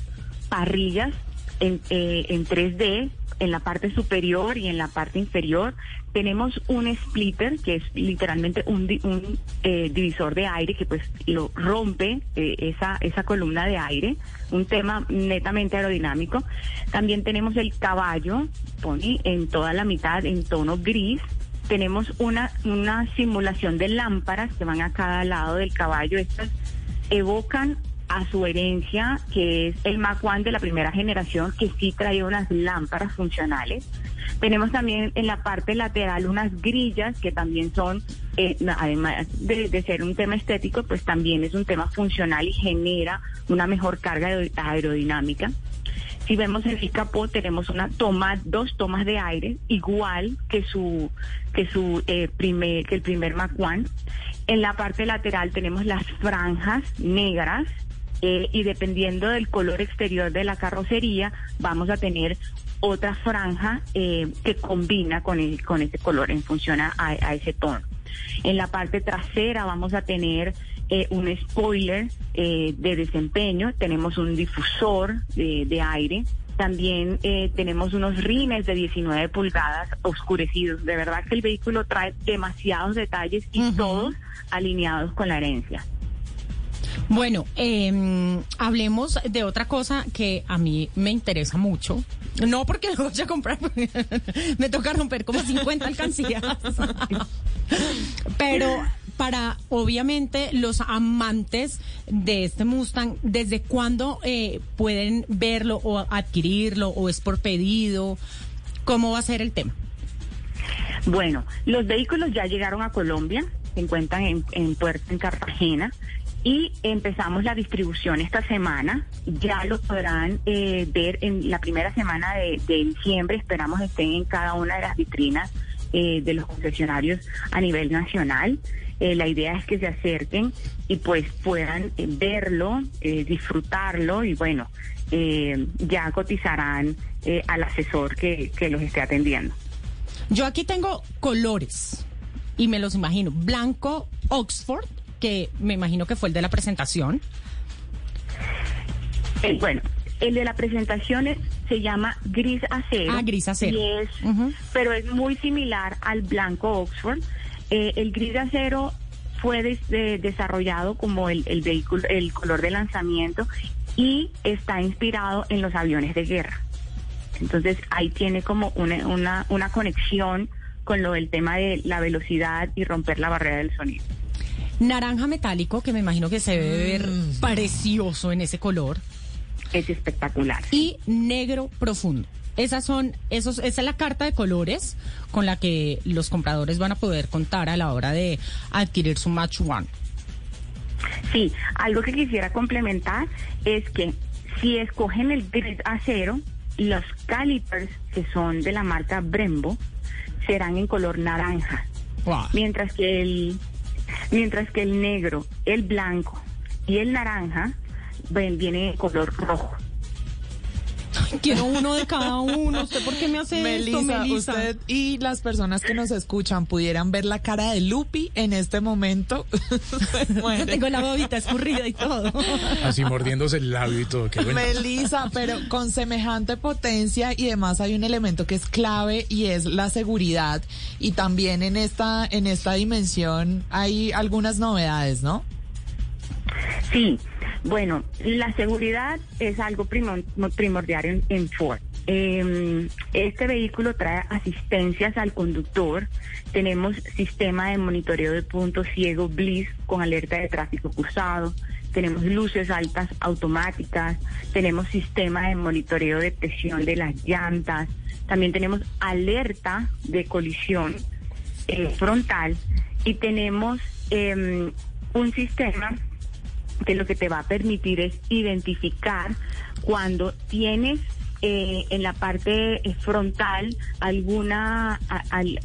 parrillas en, eh, en 3D en la parte superior y en la parte inferior. Tenemos un splitter, que es literalmente un, un eh, divisor de aire que pues lo rompe eh, esa, esa columna de aire, un tema netamente aerodinámico. También tenemos el caballo, Pony, en toda la mitad en tono gris. Tenemos una, una simulación de lámparas que van a cada lado del caballo. Estas evocan a su herencia, que es el Mac One de la primera generación, que sí trae unas lámparas funcionales. Tenemos también en la parte lateral unas grillas que también son, eh, además de, ser un tema estético, pues también es un tema funcional y genera una mejor carga aer- aerodinámica. Si vemos el capó tenemos una toma, dos tomas de aire, igual que su que su eh, primer que el primer Mac One. En la parte lateral tenemos las franjas negras eh, y dependiendo del color exterior de la carrocería vamos a tener otra franja eh, que combina con el, con ese color en función a, a ese tono. En la parte trasera vamos a tener eh, un spoiler eh, de desempeño, tenemos un difusor de, de aire, también eh, tenemos unos rines de 19 pulgadas oscurecidos. De verdad que el vehículo trae demasiados detalles y todos alineados con la herencia. Bueno, eh, hablemos de otra cosa que a mí me interesa mucho. No porque lo vaya a comprar, me toca romper como 50 alcancías. Pero para, obviamente, los amantes de este Mustang, ¿desde cuándo eh, pueden verlo o adquirirlo o es por pedido? ¿Cómo va a ser el tema? Bueno, los vehículos ya llegaron a Colombia, se encuentran en, en puerto en Cartagena y empezamos la distribución esta semana. Ya lo podrán eh, ver en la primera semana de, diciembre. Esperamos estén en cada una de las vitrinas eh, de los concesionarios a nivel nacional. Eh, la idea es que se acerquen y pues puedan eh, verlo, eh, disfrutarlo y bueno, ya cotizarán al asesor que, que los esté atendiendo. Yo aquí tengo colores y me los imagino. Blanco Oxford, que me imagino que fue el de la presentación. Eh, bueno, el de la presentación es- se llama gris acero. Ah, gris acero. Y es, pero es muy similar al blanco Oxford. Eh, el gris acero fue des- de- desarrollado como el, el vehículo, el color de lanzamiento y está inspirado en los aviones de guerra. Entonces ahí tiene como una, una, una conexión con lo del tema de la velocidad y romper la barrera del sonido. Naranja metálico, que me imagino que se debe ver precioso en ese color. Es espectacular. Y negro profundo. Esas son, esos, esa es la carta de colores con la que los compradores van a poder contar a la hora de adquirir su Match One. Sí, algo que quisiera complementar es que si escogen el grid acero, los calipers que son de la marca Brembo serán en color naranja, mientras que el mientras que el negro, el blanco y el naranja viene en color rojo. Quiero uno de cada uno. ¿Usted por qué me hace Melissa, esto, Melissa? usted y las personas que nos escuchan pudieran ver la cara de Lupi en este momento. Se. Tengo la bobita escurrida y todo. Así mordiéndose el labio y todo. Qué bueno. Melissa, pero con semejante potencia y además hay un elemento que es clave y es la seguridad y también en esta en esta dimensión hay algunas novedades, ¿no? Sí, bueno, la seguridad es algo primo- primordial en, Ford. Eh, este vehículo trae asistencias al conductor. Tenemos sistema de monitoreo de punto ciego Bliss con alerta de tráfico cruzado. Tenemos luces altas automáticas. Tenemos sistema de monitoreo de presión de las llantas. También tenemos alerta de colisión eh, frontal y tenemos eh, un sistema que lo que te va a permitir es identificar cuando tienes eh, en la parte eh, frontal alguna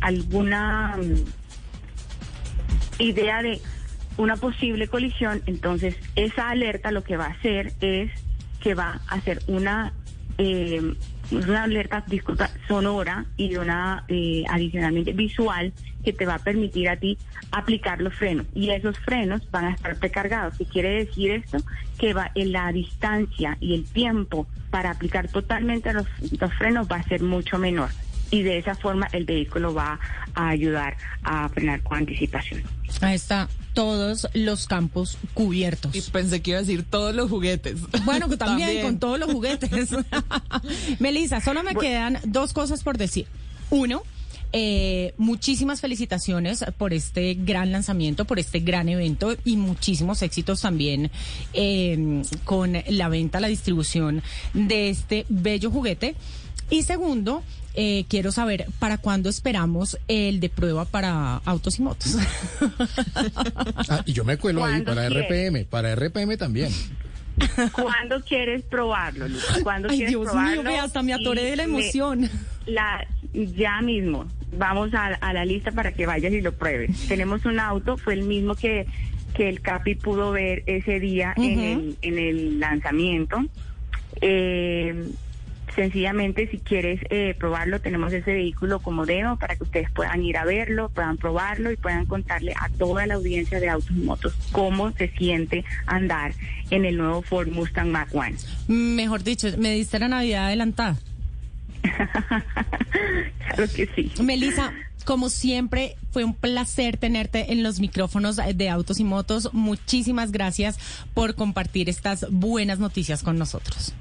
alguna mm, idea de una posible colisión, entonces esa alerta lo que va a hacer es que va a hacer una eh, una alerta, disculpa, sonora y una eh, adicionalmente visual que te va a permitir a ti aplicar los frenos. Y esos frenos van a estar precargados. ¿Qué quiere decir esto? Que va en la distancia y el tiempo para aplicar totalmente los, los frenos va a ser mucho menor. Y de esa forma el vehículo va a ayudar a frenar con anticipación. Ahí está todos los campos cubiertos. Y pensé que iba a decir todos los juguetes. Bueno, que también, También. con todos los juguetes. Melissa, solo me quedan dos cosas por decir. Uno, eh, muchísimas felicitaciones por este gran lanzamiento, por este gran evento y muchísimos éxitos también eh, con la venta, la distribución de este bello juguete. Y segundo, eh, quiero saber para cuándo esperamos el de prueba para autos y motos. Ah, y yo me cuelo ahí ¿Cuándo para quieres? RPM, para RPM también. ¿Cuándo quieres probarlo, Lucas? ¿Cuándo Ay, quieres Dios probarlo? mío, ve, hasta me atoré de la me- emoción. la, ya mismo, vamos a, a la lista para que vayas y lo pruebes. Tenemos un auto, fue el mismo que, que el Capi pudo ver ese día en, Ujú. el, en el lanzamiento. Eh, sencillamente, si quieres eh, probarlo, tenemos ese vehículo como demo para que ustedes puedan ir a verlo, puedan probarlo y puedan contarle a toda la audiencia de autos y motos cómo se siente andar en el nuevo Ford Mustang Mach 1. Mejor dicho, me diste la Navidad adelantada. Claro que sí. Melissa, como siempre, fue un placer tenerte en los micrófonos de Autos y Motos. Muchísimas gracias por compartir estas buenas noticias con nosotros.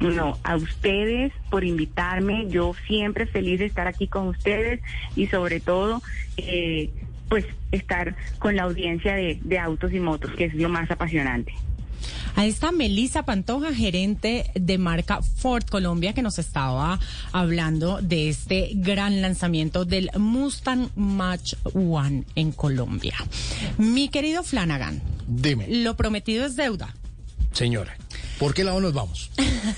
No, a ustedes por invitarme. Yo siempre feliz de estar aquí con ustedes y sobre todo, eh, pues estar con la audiencia de, de autos y motos, que es lo más apasionante. Ahí está Melissa Pantoja, gerente de marca Ford Colombia, que nos estaba hablando de este gran lanzamiento del Mustang Match One en Colombia. Mi querido Flanagan, Dime, lo prometido es deuda. señora, ¿por qué lado nos vamos?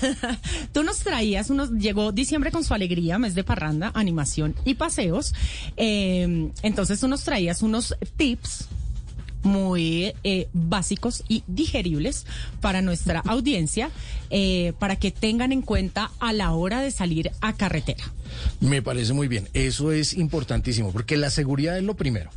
Tú nos traías unos, llegó diciembre con su alegría, mes de parranda, animación y paseos. Eh, entonces tú nos traías unos tips muy eh, básicos y digeribles para nuestra audiencia, eh, para que tengan en cuenta a la hora de salir a carretera. Me parece muy bien. Eso es importantísimo, porque la seguridad es lo primero.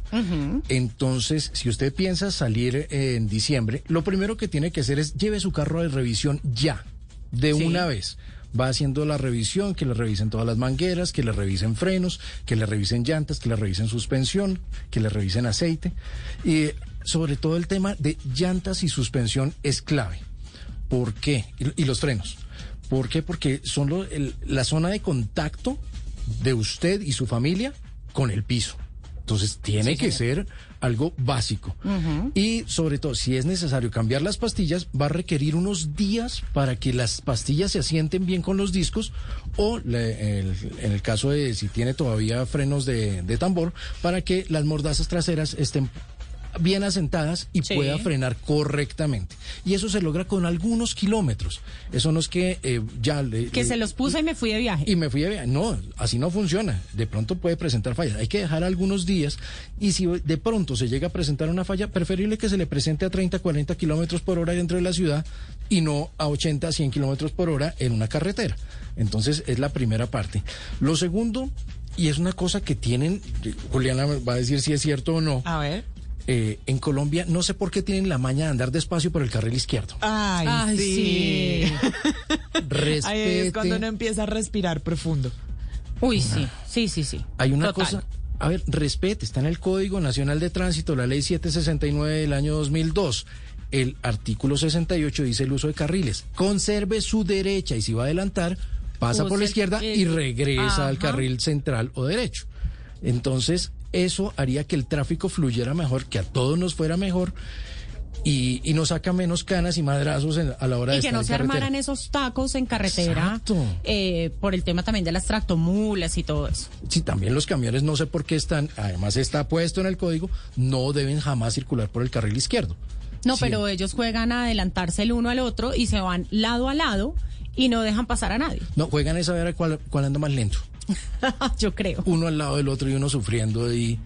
Entonces, si usted piensa salir eh, en diciembre, lo primero que tiene que hacer es lleve su carro de revisión ya, de Sí. una vez. Va haciendo la revisión, que le revisen todas las mangueras, que le revisen frenos, que le revisen llantas, que le revisen suspensión, que le revisen aceite. Y sobre todo el tema de llantas y suspensión es clave. ¿Por qué? Y, y los frenos. ¿Por qué? Porque son lo- el- la zona de contacto de usted y su familia con el piso. Entonces tiene Sí, que señor. ser algo básico. Y sobre todo, si es necesario cambiar las pastillas, va a requerir unos días para que las pastillas se asienten bien con los discos o le- el- en el caso de si tiene todavía frenos de, de tambor, para que las mordazas traseras estén bien asentadas y Sí. pueda frenar correctamente. Y eso se logra con algunos kilómetros. Eso no es que eh, ya... le- Que le- se los puse y me fui de viaje. y me fui a viaje. No, así no funciona. De pronto puede presentar fallas. Hay que dejar algunos días. Y si de pronto se llega a presentar una falla, preferible que se le presente a 30, 40 kilómetros por hora dentro de la ciudad y no a 80, 100 kilómetros por hora en una carretera. Entonces, es la primera parte. Lo segundo, y es una cosa que tienen, Juliana va a decir si es cierto o no. A ver. Eh, en Colombia, no sé por qué tienen la maña de andar despacio por el carril izquierdo. Ay, Ay, sí. Respete. Ahí es cuando uno empieza a respirar profundo. Uy, sí, sí, sí, sí. Hay una Total. cosa, a ver, respete, está en el Código Nacional de Tránsito, la ley 769 del año 2002. El artículo 68 dice el uso de carriles. Conserve su derecha y si va a adelantar, pasa Use por la el- izquierda y el- regresa al carril central o derecho. Entonces, eso haría que el tráfico fluyera mejor, que a todos nos fuera mejor y, y nos saca menos canas y madrazos en- a la hora de Y que estar no se carretera. armaran esos tacos en carretera eh, por el tema también de las tractomulas y todo eso. Sí, también los camiones no sé por qué están, además está puesto en el código, no deben jamás circular por el carril izquierdo. No, Sí. pero ellos juegan a adelantarse el uno al otro y se van lado a lado y no dejan pasar a nadie. No, juegan esa ver cuál, cuál anda más lento. Yo creo. Uno al lado del otro y uno sufriendo y...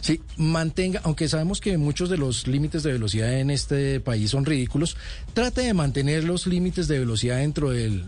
Sí, mantenga, aunque sabemos que muchos de los límites de velocidad en este país son ridículos, trate de mantener los límites de velocidad dentro del...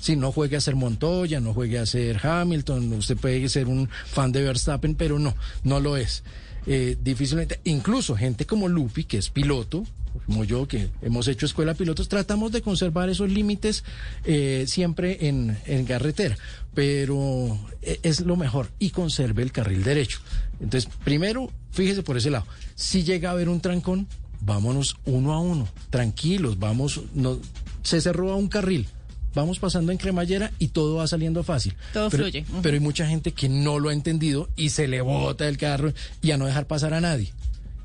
Si no juegue a ser Montoya, no juegue a ser Hamilton, usted puede ser un fan de Verstappen, pero no, no lo es. Eh, difícilmente, incluso gente como Lupi, que es piloto, como yo, que hemos hecho escuela pilotos, tratamos de conservar esos límites eh, siempre en, en carretera, pero eh, es lo mejor y conserve el carril derecho. Entonces, primero, fíjese por ese lado, si llega a haber un trancón, vámonos uno a uno, tranquilos, vamos, no, se cerró a un carril. Vamos pasando en cremallera y todo va saliendo fácil. Todo pero, fluye. Pero hay mucha gente que no lo ha entendido y se le bota el carro y a no dejar pasar a nadie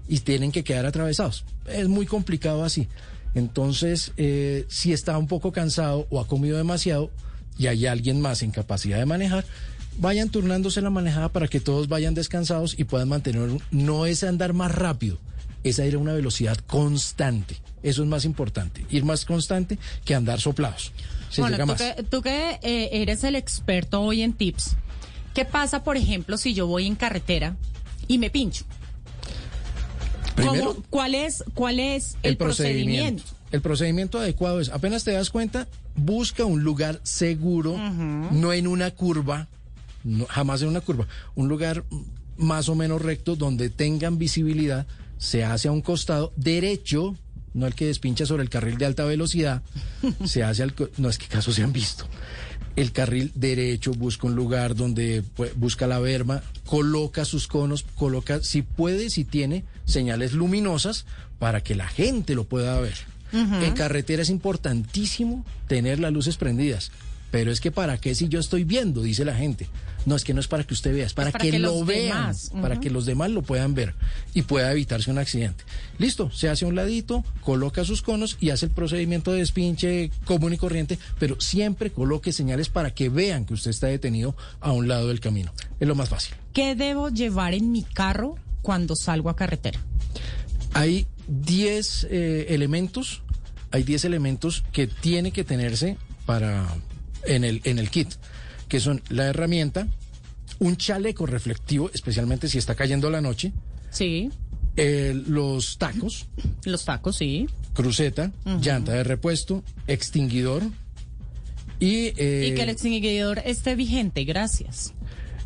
y tienen que quedar atravesados. Es muy complicado así. Entonces, eh, si está un poco cansado o ha comido demasiado y hay alguien más en capacidad de manejar, vayan turnándose la manejada para que todos vayan descansados y puedan mantener, no es andar más rápido, es ir a una velocidad constante. Eso es más importante, ir más constante que andar soplados. Bueno, tú que, tú que, eh, eres el experto hoy en tips, ¿qué pasa, por ejemplo, si yo voy en carretera y me pincho? Primero, ¿Cómo- ¿Cuál es, cuál es el, procedimiento? El procedimiento adecuado es, apenas te das cuenta, busca un lugar seguro, no en una curva, no, jamás en una curva, un lugar más o menos recto donde tengan visibilidad, se hace a un costado derecho, no el que despincha sobre el carril de alta velocidad, se hace al, no es que casos se han visto. El carril derecho busca un lugar donde busca la berma, coloca sus conos, coloca, si puede, si tiene, señales luminosas para que la gente lo pueda ver. En carretera es importantísimo tener las luces prendidas. Pero es que para qué si yo estoy viendo, dice la gente. No, es que no es para que usted vea, es para, para que, que lo vean, demás, para ujú. que los demás lo puedan ver y pueda evitarse un accidente. Listo, se hace a un ladito, coloca sus conos y hace el procedimiento de despinche común y corriente, pero siempre coloque señales para que vean que usted está detenido a un lado del camino. Es lo más fácil. ¿Qué debo llevar en mi carro cuando salgo a carretera? Hay 10 eh, elementos, hay 10 elementos que tiene que tenerse para en el, en el kit, que son la herramienta, un chaleco reflectivo, especialmente si está cayendo la noche, Sí, eh, los tacos, los tacos, sí. cruceta, llanta de repuesto, extinguidor y... eh, y que el extinguidor esté vigente, gracias.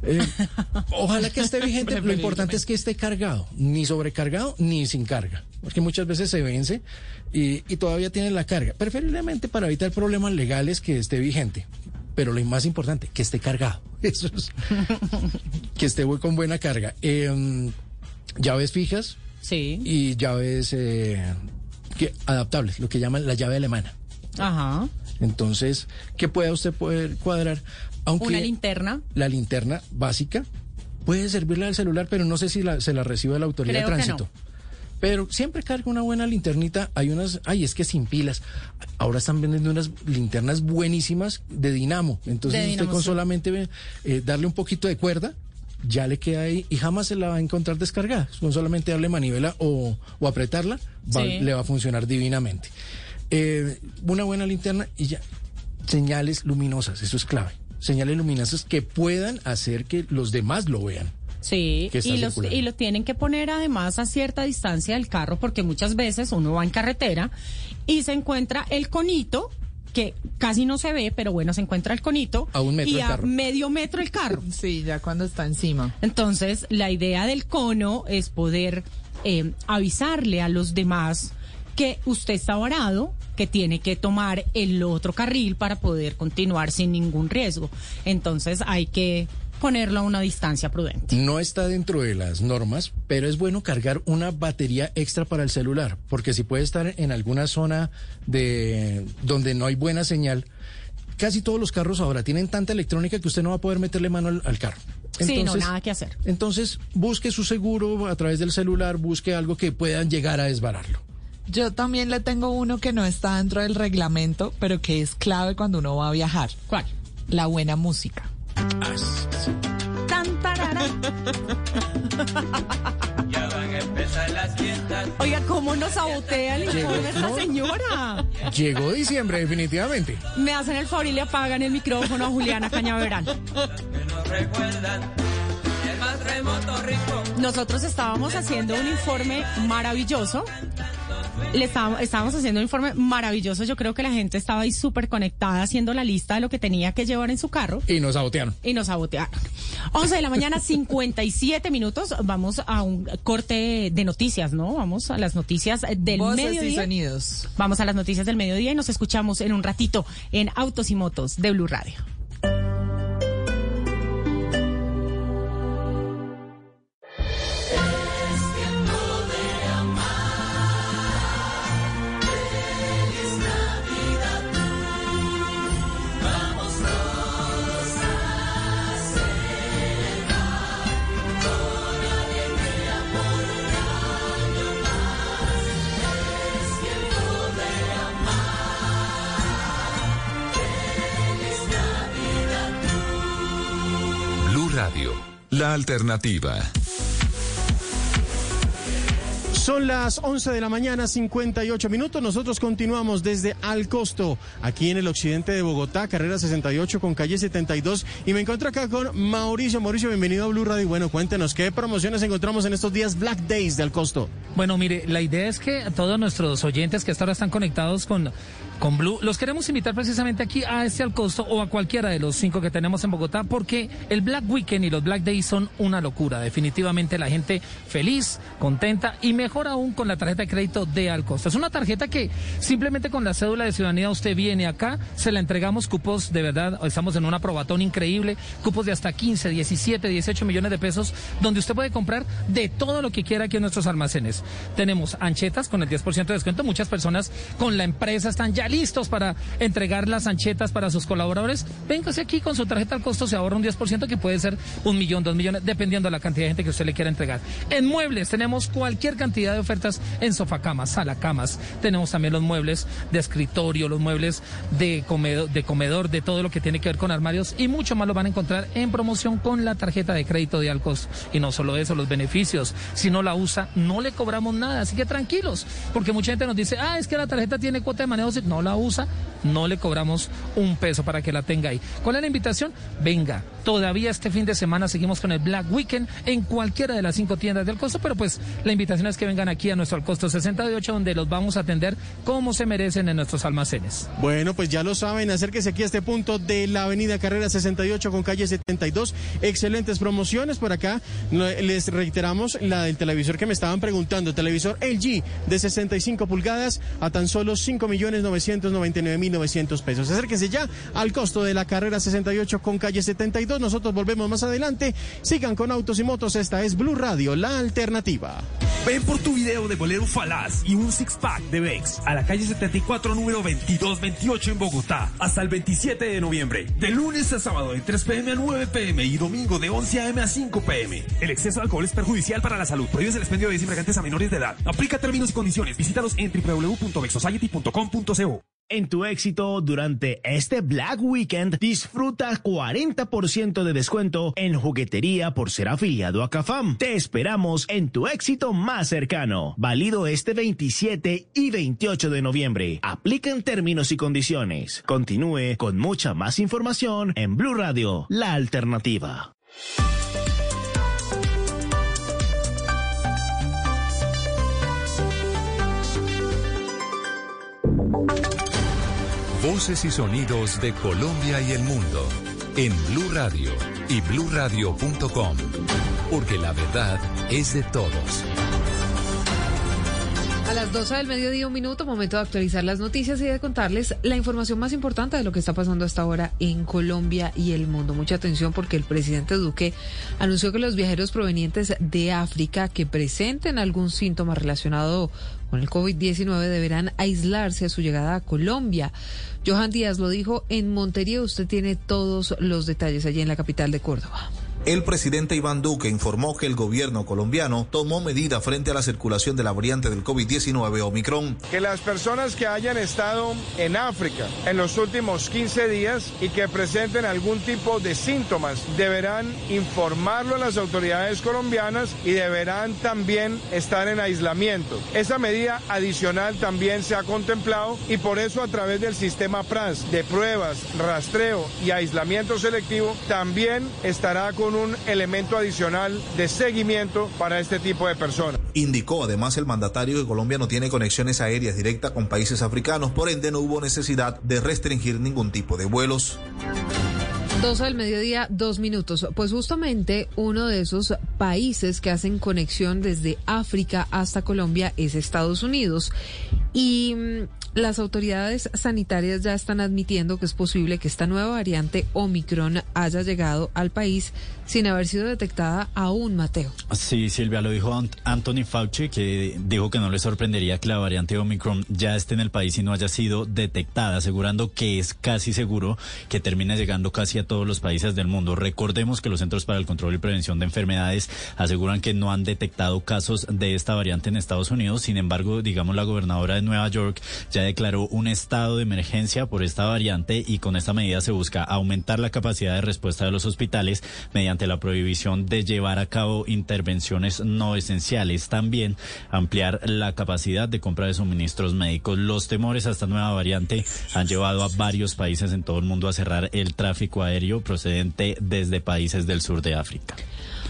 Eh, ojalá que esté vigente. Lo importante es que esté cargado, ni sobrecargado ni sin carga, porque muchas veces se vence y, y todavía tiene la carga. Preferiblemente para evitar problemas legales que esté vigente, pero lo más importante, que esté cargado. Eso es, que esté con buena carga. Eh, llaves fijas Sí. y llaves eh, que, adaptables, lo que llaman la llave alemana. Ajá. Entonces, que pueda usted poder cuadrar, aunque Una linterna. la linterna básica puede servirle al celular, pero no sé si la- se la recibe la autoridad Creo de que tránsito. no. Pero siempre carga una buena linternita. Hay unas, ay, es que sin pilas. Ahora están vendiendo unas linternas buenísimas de dinamo. Entonces De usted dinamo, con sí. solamente eh, darle un poquito de cuerda, ya le queda ahí y jamás se la va a encontrar descargada. Con solamente darle manivela o, o apretarla, va- Sí. le va a funcionar divinamente. Eh, una buena linterna y ya. Señales luminosas, eso es clave. Señales luminosas que puedan hacer que los demás lo vean. Sí, y, los, y lo tienen que poner además a cierta distancia del carro porque muchas veces uno va en carretera y se encuentra el conito que casi no se ve, pero bueno, se encuentra el conito A un metro y a carro. medio metro el carro. Sí, ya cuando está encima. Entonces, la idea del cono es poder eh, avisarle a los demás que usted está varado, que tiene que tomar el otro carril para poder continuar sin ningún riesgo. Entonces, hay que ponerlo a una distancia prudente. No está dentro de las normas, pero es bueno cargar una batería extra para el celular, porque si puede estar en alguna zona de donde no hay buena señal, casi todos los carros ahora tienen tanta electrónica que usted no va a poder meterle mano al, al carro. sí, no, nada que hacer. Entonces, busque su seguro a través del celular, busque algo que puedan llegar a desbararlo. Yo también le tengo uno que no está dentro del reglamento, pero que es clave cuando uno va a viajar. ¿Cuál? La buena música. Tan, tarara. Oiga, ¿cómo nos sabotea el informe esta no. señora? Llegó diciembre, definitivamente. Me hacen el favor y le apagan el micrófono a Juliana Cañaveral. Nosotros estábamos haciendo un informe maravilloso. Le estábamos, estábamos haciendo un informe maravilloso. Yo creo que la gente estaba ahí súper conectada haciendo la lista de lo que tenía que llevar en su carro Y nos sabotearon. y nos sabotearon. 11 de la mañana, 57 minutos. Vamos a un corte de noticias, ¿no? Vamos a las noticias del Voces y mediodía. sonidos. Vamos a las noticias del mediodía y nos escuchamos en un ratito en Autos y Motos de Blue Radio. La alternativa. Son las 11 de la mañana, 58 minutos. Nosotros continuamos desde Al Costo, aquí en el occidente de Bogotá, carrera 68 con calle 72. Y me encuentro acá con Mauricio. Mauricio, bienvenido a Blue Radio. Y bueno, cuéntenos, ¿qué promociones encontramos en estos días Black Days de Al Costo? Bueno, mire, la idea es que todos nuestros oyentes que hasta ahora están conectados con, con Blue, los queremos invitar precisamente aquí a este al costo o a cualquiera de los cinco que tenemos en Bogotá, porque el Black Weekend y los Black Days son una locura. Definitivamente la gente feliz, contenta y mejor aún con la tarjeta de crédito de Al Costo. Es una tarjeta que simplemente con la cédula de ciudadanía usted viene acá, se la entregamos cupos de verdad, estamos en una probatón increíble, cupos de hasta 15, 17, 18 millones de pesos, donde usted puede comprar de todo lo que quiera aquí en nuestros almacenes. Tenemos anchetas con el 10% de descuento. Muchas personas con la empresa están ya listos para entregar las anchetas para sus colaboradores. Véngase aquí con su tarjeta al costo, se ahorra un 10% que puede ser un millón, dos millones, dependiendo de la cantidad de gente que usted le quiera entregar. En muebles tenemos cualquier cantidad de ofertas en sofacamas, salacamas. Tenemos también los muebles de escritorio, los muebles de comedor, de comedor, de todo lo que tiene que ver con armarios y mucho más lo van a encontrar en promoción con la tarjeta de crédito de Alcos. Y no solo eso, los beneficios. Si no la usa, no le cobramos nada. Así que tranquilos, porque mucha gente nos dice, ah, es que la tarjeta tiene cuota de manejo. Si la usa, no le cobramos un peso para que la tenga ahí. ¿Cuál es la invitación? Venga, todavía este fin de semana seguimos con el Black Weekend en cualquiera de las cinco tiendas del costo, pero pues la invitación es que vengan aquí a nuestro al costo 68, donde los vamos a atender como se merecen en nuestros almacenes. Bueno, pues ya lo saben, acérquese aquí a este punto de la avenida Carrera 68 con calle 72. Excelentes promociones por acá. Les reiteramos la del televisor que me estaban preguntando, televisor LG de 65 pulgadas a tan solo 5 millones 900 999.900 pesos. Acérquese ya al costo de la carrera 68 con calle 72. Nosotros volvemos más adelante. Sigan con Autos y Motos. Esta es Blue Radio, la alternativa. Ven por tu video de bolero falaz y un six-pack de Vex a la calle 74, número 2228 en Bogotá, hasta el 27 de noviembre. De lunes a sábado de 3 pm a 9 pm y domingo de 11 am a 5 pm. El exceso de alcohol es perjudicial para la salud. Prohíbes el expendio de desinfectantes a menores de edad. Aplica términos y condiciones. Visítalos en www.bexsociety.com.co. En tu éxito durante este Black Weekend, disfruta 40% de descuento en juguetería por ser afiliado a Cafam. Te esperamos en tu éxito más cercano. Válido este 27 y 28 de noviembre. Aplican términos y condiciones. Continúe con mucha más información en Blue Radio, la alternativa. Voces y sonidos de Colombia y el mundo en Blue Radio y bluradio.com, porque la verdad es de todos. A las 12 del mediodía, un minuto, momento de actualizar las noticias y de contarles la información más importante de lo que está pasando hasta ahora en Colombia y el mundo. Mucha atención porque el presidente Duque anunció que los viajeros provenientes de África que presenten algún síntoma relacionado con el COVID-19 deberán aislarse a su llegada a Colombia. Johan Díaz lo dijo en Montería. Usted tiene todos los detalles allí en la capital de Córdoba. El presidente Iván Duque informó que el gobierno colombiano tomó medida frente a la circulación de la variante del COVID-19 Omicron. Que las personas que hayan estado en África en los últimos 15 días y que presenten algún tipo de síntomas deberán informarlo a las autoridades colombianas y deberán también estar en aislamiento. Esa medida adicional también se ha contemplado y por eso a través del sistema PRAS de pruebas, rastreo y aislamiento selectivo también estará con un elemento adicional de seguimiento para este tipo de personas. Indicó además el mandatario que Colombia no tiene conexiones aéreas directas con países africanos, por ende no hubo necesidad de restringir ningún tipo de vuelos. 12 del mediodía, dos minutos. Pues justamente uno de esos países que hacen conexión desde África hasta Colombia es Estados Unidos. Y mm, las autoridades sanitarias ya están admitiendo que es posible que esta nueva variante Omicron haya llegado al país sin haber sido detectada aún, Mateo. Sí, Silvia, lo dijo Anthony Fauci, que dijo que no le sorprendería que la variante Omicron ya esté en el país y no haya sido detectada, asegurando que es casi seguro que termine llegando casi a todos los países del mundo. Recordemos que los Centros para el Control y Prevención de Enfermedades aseguran que no han detectado casos de esta variante en Estados Unidos. Sin embargo, digamos, la gobernadora de Nueva York ya declaró un estado de emergencia por esta variante y con esta medida se busca aumentar la capacidad de respuesta de los hospitales mediante la prohibición de llevar a cabo intervenciones no esenciales. También ampliar la capacidad de compra de suministros médicos. Los temores a esta nueva variante han llevado a varios países en todo el mundo a cerrar el tráfico aéreo procedente desde países del sur de África.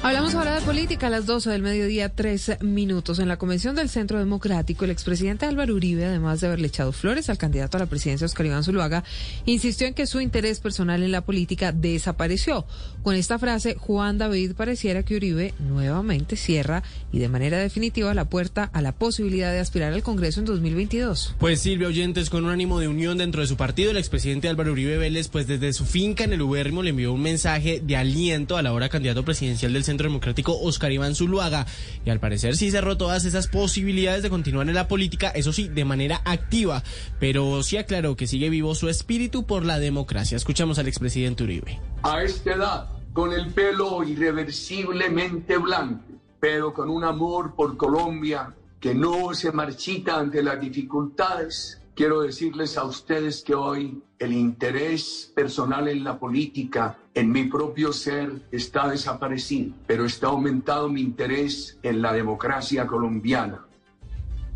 Hablamos ahora de política a las 12 del mediodía, tres minutos. En la Convención del Centro Democrático, el expresidente Álvaro Uribe, además de haberle echado flores al candidato a la presidencia Oscar Iván Zuluaga, insistió en que su interés personal en la política desapareció. Con esta frase, Juan David pareciera que Uribe nuevamente cierra y de manera definitiva la puerta a la posibilidad de aspirar al Congreso en 2022. Pues Silvia Oyentes, con un ánimo de unión dentro de su partido, el expresidente Álvaro Uribe Vélez, pues desde su finca en el Ubérrimo le envió un mensaje de aliento a la ahora candidato presidencial del Centro Democrático Oscar Iván Zuluaga y al parecer sí cerró todas esas posibilidades de continuar en la política, eso sí, de manera activa, pero sí aclaró que sigue vivo su espíritu por la democracia. Escuchamos al expresidente Uribe. A esta edad, con el pelo irreversiblemente blanco, pero con un amor por Colombia que no se marchita ante las dificultades, quiero decirles a ustedes que hoy el interés personal en la política, en mi propio ser, está desaparecido, pero está aumentado mi interés en la democracia colombiana.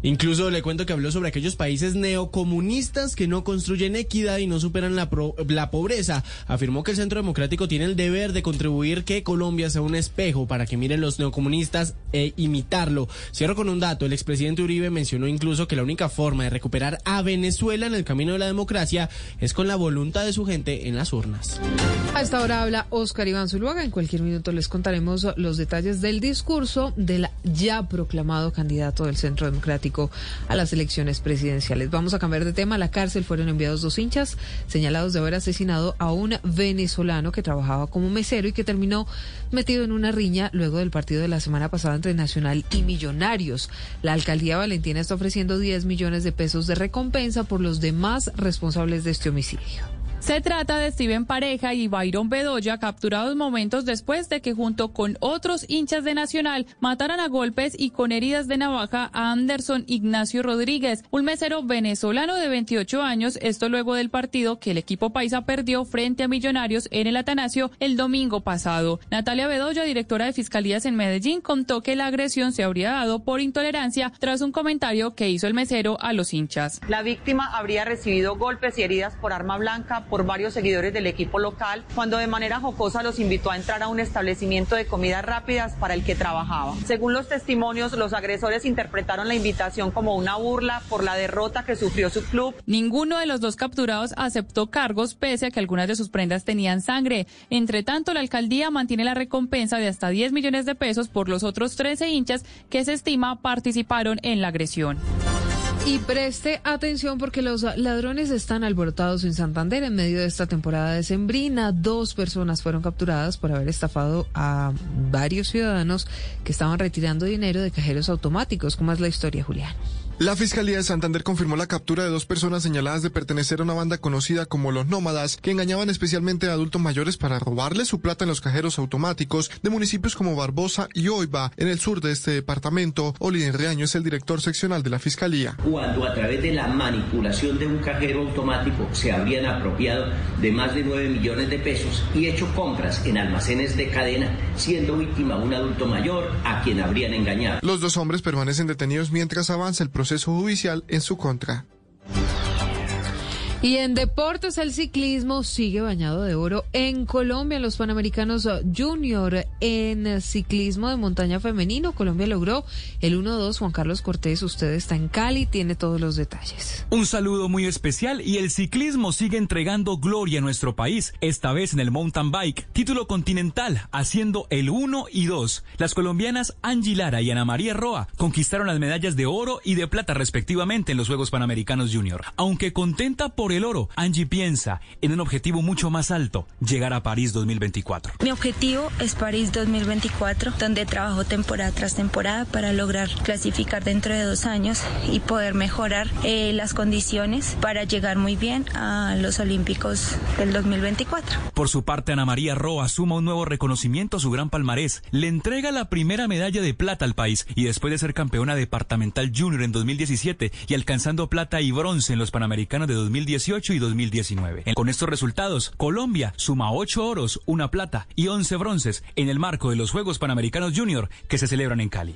Incluso le cuento que habló sobre aquellos países neocomunistas que no construyen equidad y no superan la, la, pobreza. Afirmó que el Centro Democrático tiene el deber de contribuir que Colombia sea un espejo para que miren los neocomunistas e imitarlo. Cierro con un dato. El expresidente Uribe mencionó incluso que la única forma de recuperar a Venezuela en el camino de la democracia es con la voluntad de su gente en las urnas. A esta hora habla Oscar Iván Zuluaga. En cualquier minuto les contaremos los detalles del discurso del ya proclamado candidato del Centro Democrático. A las elecciones presidenciales. Vamos a cambiar de tema. A la cárcel fueron enviados dos hinchas señalados de haber asesinado a un venezolano que trabajaba como mesero y que terminó metido en una riña luego del partido de la semana pasada entre Nacional y Millonarios. La alcaldía Valentina está ofreciendo 10 millones de pesos de recompensa por los demás responsables de este homicidio. Se trata de Steven Pareja y Byron Bedoya, capturados momentos después de que junto con otros hinchas de Nacional mataran a golpes y con heridas de navaja a Anderson Ignacio Rodríguez, un mesero venezolano de 28 años, esto luego del partido que el equipo paisa perdió frente a Millonarios en el Atanasio el domingo pasado. Natalia Bedoya, directora de Fiscalías en Medellín, contó que la agresión se habría dado por intolerancia tras un comentario que hizo el mesero a los hinchas. La víctima habría recibido golpes y heridas por arma blanca por varios seguidores del equipo local cuando de manera jocosa los invitó a entrar a un establecimiento de comidas rápidas para el que trabajaba. Según los testimonios, los agresores interpretaron la invitación como una burla por la derrota que sufrió su club. Ninguno de los dos capturados aceptó cargos pese a que algunas de sus prendas tenían sangre. Entre tanto, la alcaldía mantiene la recompensa de hasta 10 millones de pesos por los otros 13 hinchas que se estima participaron en la agresión. Y preste atención porque los ladrones están alborotados en Santander en medio de esta temporada de sembrina. Dos personas fueron capturadas por haber estafado a varios ciudadanos que estaban retirando dinero de cajeros automáticos. ¿Cómo es la historia, Julián? La Fiscalía de Santander confirmó la captura de dos personas señaladas de pertenecer a una banda conocida como los Nómadas, que engañaban especialmente a adultos mayores para robarles su plata en los cajeros automáticos de municipios como Barbosa y Oiba, en el sur de este departamento. Oliver Reaño es el director seccional de la Fiscalía. Cuando a través de la manipulación de un cajero automático se habrían apropiado de más de 9 millones de pesos y hecho compras en almacenes de cadena, siendo víctima un adulto mayor a quien habrían engañado. Los dos hombres permanecen detenidos mientras avanza el proceso proceso judicial en su contra. Y en deportes el ciclismo sigue bañado de oro. En Colombia, los Panamericanos Junior en ciclismo de montaña femenino, Colombia logró el 1-2. Juan Carlos Cortés, usted está en Cali, tiene todos los detalles. Un saludo muy especial y el ciclismo sigue entregando gloria a nuestro país, esta vez en el mountain bike, título continental, haciendo el 1 y 2. Las colombianas Angie Lara y Ana María Roa conquistaron las medallas de oro y de plata respectivamente en los Juegos Panamericanos Junior. Aunque contenta por el oro, Angie piensa en un objetivo mucho más alto, llegar a París 2024. Mi objetivo es París 2024, donde trabajo temporada tras temporada para lograr clasificar dentro de dos años y poder mejorar eh, las condiciones para llegar muy bien a los Olímpicos del 2024. Por su parte, Ana María Roa suma un nuevo reconocimiento a su gran palmarés. Le entrega la primera medalla de plata al país y después de ser campeona departamental junior en 2017 y alcanzando plata y bronce en los Panamericanos de 2018, y 2019. Con estos resultados, Colombia suma 8 oros, una plata y 11 bronces en el marco de los Juegos Panamericanos Junior que se celebran en Cali.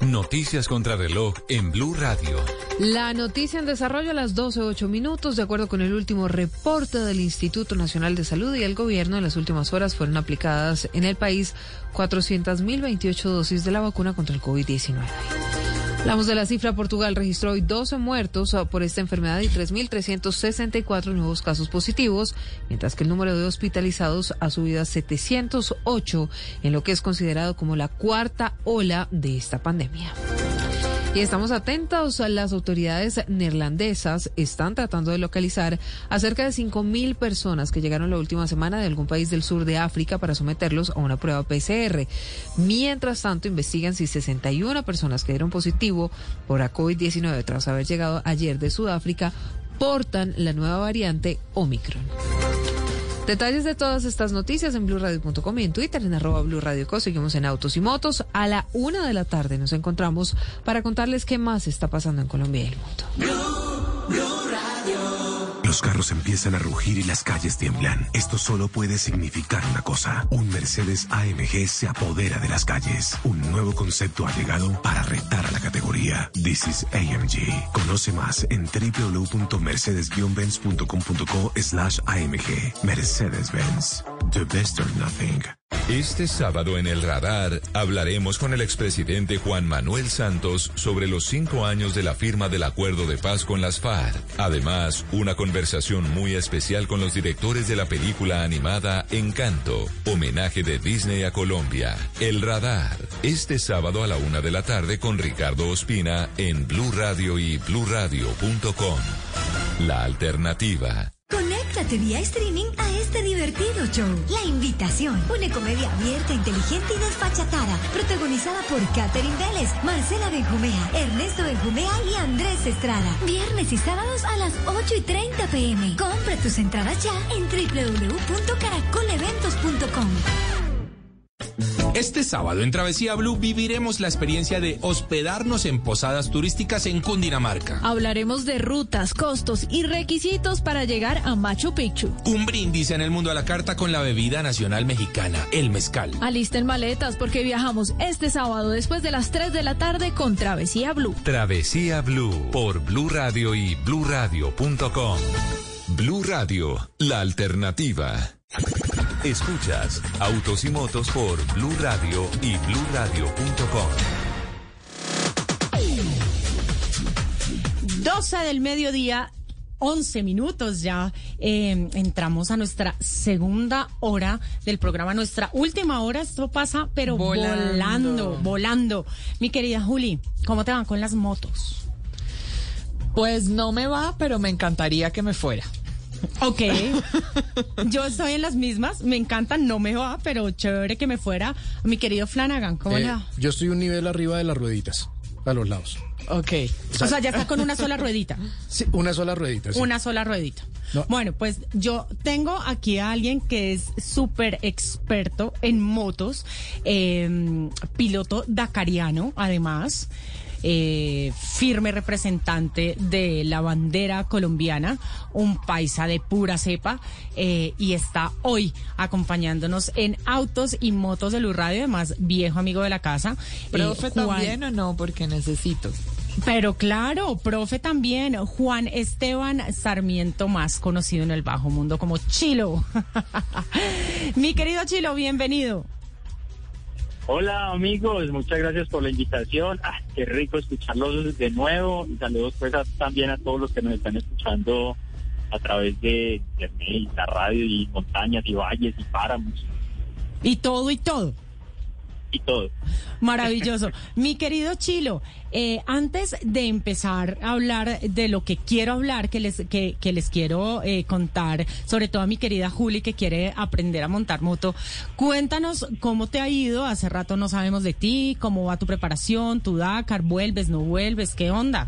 Noticias contra reloj en Blue Radio. La noticia en desarrollo a las 12.08 minutos. De acuerdo con el último reporte del Instituto Nacional de Salud y el gobierno, en las últimas horas fueron aplicadas en el país 400.028 dosis de la vacuna contra el COVID-19. Hablamos de la cifra. Portugal registró hoy 12 muertos ah, por esta enfermedad y 3.364 nuevos casos positivos, mientras que el número de hospitalizados ha subido a 708 en lo que es considerado como la cuarta ola de esta pandemia. Y estamos atentos. a Las autoridades neerlandesas están tratando de localizar a cerca de 5.000 personas que llegaron la última semana de algún país del sur de África para someterlos a una prueba PCR. Mientras tanto, investigan si 61 personas que dieron positivo por la COVID-19 tras haber llegado ayer de Sudáfrica portan la nueva variante Omicron. Detalles de todas estas noticias en blurradio.com y en Twitter en arroba blurradioco. Seguimos en Autos y Motos. A la una de la tarde nos encontramos para contarles qué más está pasando en Colombia y el mundo. Los carros empiezan a rugir y las calles tiemblan. Esto solo puede significar una cosa. Un Mercedes AMG se apodera de las calles. Un nuevo concepto ha llegado para retar a la categoría. This is AMG. Conoce más en www.mercedes-benz.com.co slash AMG. Mercedes-Benz. The best or nothing. Este sábado en el radar hablaremos con el expresidente Juan Manuel Santos sobre los cinco años de la firma del acuerdo de paz con las FARC. Además, una conversación muy especial con los directores de la película animada Encanto, homenaje de Disney a Colombia. El radar, este sábado a la una de la tarde con Ricardo Ospina en Blue Radio y bluradio.com. La alternativa. Conéctate vía streaming a este divertido show. La Invitación, una comedia abierta, inteligente y desfachatada, protagonizada por Catherine Vélez, Marcela Benjumea, Ernesto Benjumea y Andrés Estrada. Viernes y sábados a las 8 y 30 pm. Compra tus entradas ya en www.caracoleventos.com. Este sábado en Travesía Blue viviremos la experiencia de hospedarnos en posadas turísticas en Cundinamarca. Hablaremos de rutas, costos y requisitos para llegar a Machu Picchu. Un brindis en el mundo a la carta con la bebida nacional mexicana, el mezcal. Alisten maletas porque viajamos este sábado después de las 3 de la tarde con Travesía Blue. Travesía Blue por Blue Radio y bluradio.com. Blue Radio, la alternativa. Escuchas Autos y Motos por Blue Radio y bluradio.com. 12 del mediodía, 11 minutos ya. eh, entramos a nuestra segunda hora del programa, nuestra última hora. Esto pasa, pero Volando. volando, volando. Mi querida Juli, ¿cómo te van con las motos? Pues no me va, pero me encantaría que me fuera. Ok. Yo estoy en las mismas. Me encanta, no me va, pero chévere que me fuera. Mi querido Flanagan, ¿cómo Eh, le va? yo estoy un nivel arriba de las rueditas, a los lados. Ok. O sea, ya está con una sola ruedita. Sí, una sola ruedita. sí. Una sola ruedita. No. Bueno, pues yo tengo aquí a alguien que es súper experto en motos, eh, piloto dakariano, además. Eh, firme representante de la bandera colombiana, un paisa de pura cepa, eh, y está hoy acompañándonos en Autos y Motos de Luz Radio, además viejo amigo de la casa. eh, ¿Profe Juan- también o no? Porque necesito. pero claro, profe también, Juan Esteban Sarmiento, más conocido en el bajo mundo como Chilo. Mi querido Chilo, bienvenido. Hola amigos, muchas gracias por la invitación. Ah, qué rico escucharlos de nuevo. Y saludos pues también a todos los que nos están escuchando a través de internet, la radio y montañas y valles y páramos Y todo y todo. Y todo. Maravilloso. Mi querido Chilo, eh, antes de empezar a hablar de lo que quiero hablar, que les, que, que les quiero eh, contar, sobre todo a mi querida Juli que quiere aprender a montar moto, cuéntanos cómo te ha ido. Hace rato no sabemos de ti, cómo va tu preparación, tu Dakar, vuelves, no vuelves, qué onda.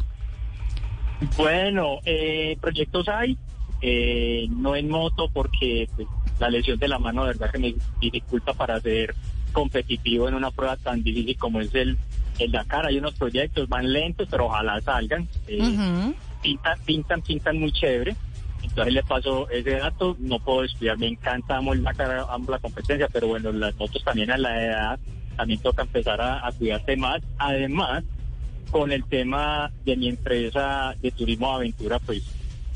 Bueno, eh, proyectos hay, eh, no en moto porque pues, la lesión de la mano de verdad que me dificulta para ser competitivo en una prueba tan difícil como es el, el Dakar. Hay unos proyectos, van lentos, pero ojalá salgan. Eh, pintan, pintan, pintan muy chévere. Entonces le paso ese dato, no puedo estudiar, me encanta, amo el Dakar, amo la competencia, pero bueno, las motos también a la edad, también toca empezar a, a cuidarse más. Además, con el tema de mi empresa de turismo aventura, pues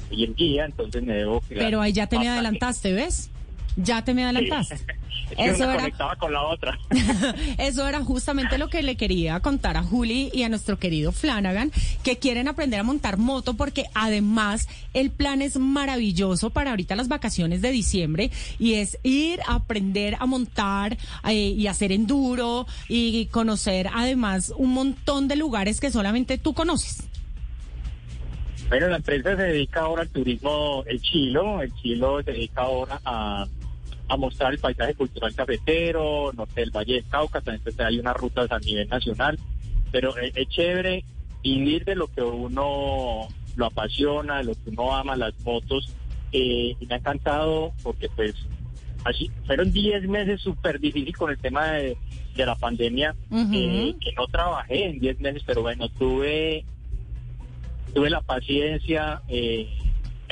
soy el guía, entonces me debo Pero ahí ya te me adelantaste, ¿ves? Ya te me adelantaste. Que Eso era, conectaba con la otra. eso era justamente lo que le quería contar a Juli y a nuestro querido Flanagan, que quieren aprender a montar moto porque además el plan es maravilloso para ahorita las vacaciones de diciembre y es ir a aprender a montar eh, y hacer enduro y conocer además un montón de lugares que solamente tú conoces. Bueno, la empresa se dedica ahora al turismo, el Chilo, el Chilo se dedica ahora a, a mostrar el paisaje cultural cafetero, norte del Valle del Cauca, también pues, hay unas rutas a nivel nacional, pero es, es chévere vivir de lo que uno lo apasiona, de lo que uno ama, las motos, eh, y me ha encantado porque pues así fueron 10 meses súper difíciles con el tema de, de la pandemia, eh, que no trabajé en 10 meses, pero bueno, tuve tuve la paciencia eh,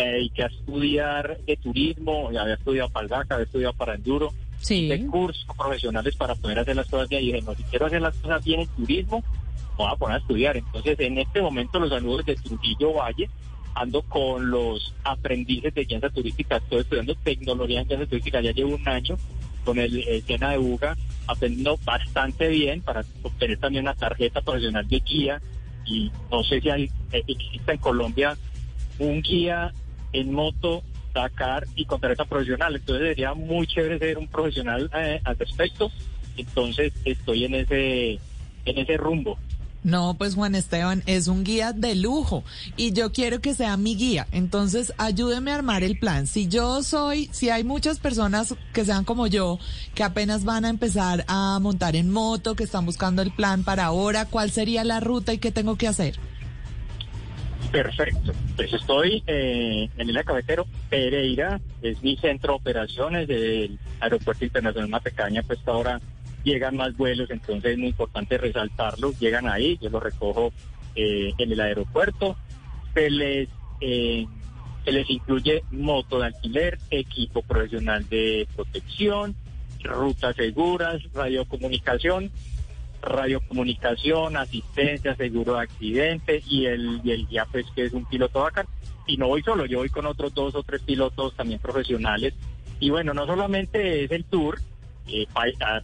eh, y que a estudiar de turismo, ya había estudiado para el DACA, había estudiado para Enduro, Sí. de cursos profesionales para poder hacer las cosas bien. Y dije, no, si quiero hacer las cosas bien en turismo, me voy a poner a estudiar. Entonces, en este momento, los saludos de Trujillo Valle, ando con los aprendices de guía turística, estoy estudiando tecnología en guía turística, ya llevo un año con el, el de UGA, aprendiendo bastante bien para obtener también una tarjeta profesional de guía y no sé si hay, eh, existe en Colombia un guía en moto Dakar y con tarjeta profesional. Entonces sería muy chévere ser un profesional eh, al respecto. Entonces estoy en ese, en ese rumbo. No, pues Juan Esteban es un guía de lujo y yo quiero que sea mi guía. Entonces, ayúdeme a armar el plan. Si yo soy, si hay muchas personas que sean como yo, que apenas van a empezar a montar en moto, que están buscando el plan para ahora, ¿cuál sería la ruta y qué tengo que hacer? Perfecto. Pues estoy eh, en el cafetero Pereira, es mi centro de operaciones del Aeropuerto Internacional Matecaña, pues ahora llegan más vuelos, entonces es muy importante resaltarlo. Llegan ahí, yo los recojo eh, en el aeropuerto. Se les, eh, se les incluye moto de alquiler, equipo profesional de protección, rutas seguras, radiocomunicación, radiocomunicación, asistencia, seguro de accidente y el, y el guía pues que es un piloto bacán. Y no voy solo, yo voy con otros dos o tres pilotos también profesionales. Y bueno, no solamente es el tour, eh,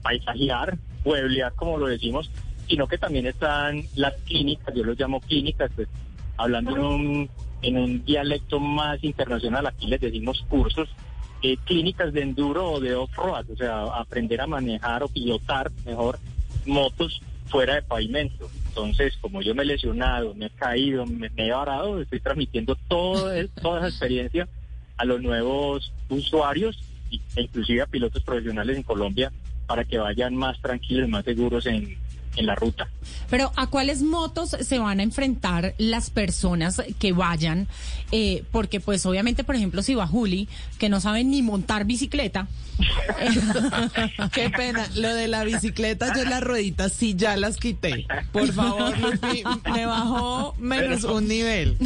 paisajear, pueblear como lo decimos, sino que también están las clínicas, yo los llamo clínicas, pues hablando en un, en un dialecto más internacional, aquí les decimos cursos, eh, clínicas de enduro o de off-road, o sea, aprender a manejar o pilotar mejor motos fuera de pavimento. Entonces, como yo me he lesionado, me he caído, me, he varado, estoy transmitiendo todo, toda esa experiencia a los nuevos usuarios e inclusive a pilotos profesionales en Colombia para que vayan más tranquilos, más seguros en, en la ruta. Pero ¿a cuáles motos se van a enfrentar las personas que vayan? Eh, porque pues obviamente, por ejemplo, si va Juli, que no sabe ni montar bicicleta. Qué pena, lo de la bicicleta, yo las rueditas sí ya las quité. Por favor, me bajó menos un nivel.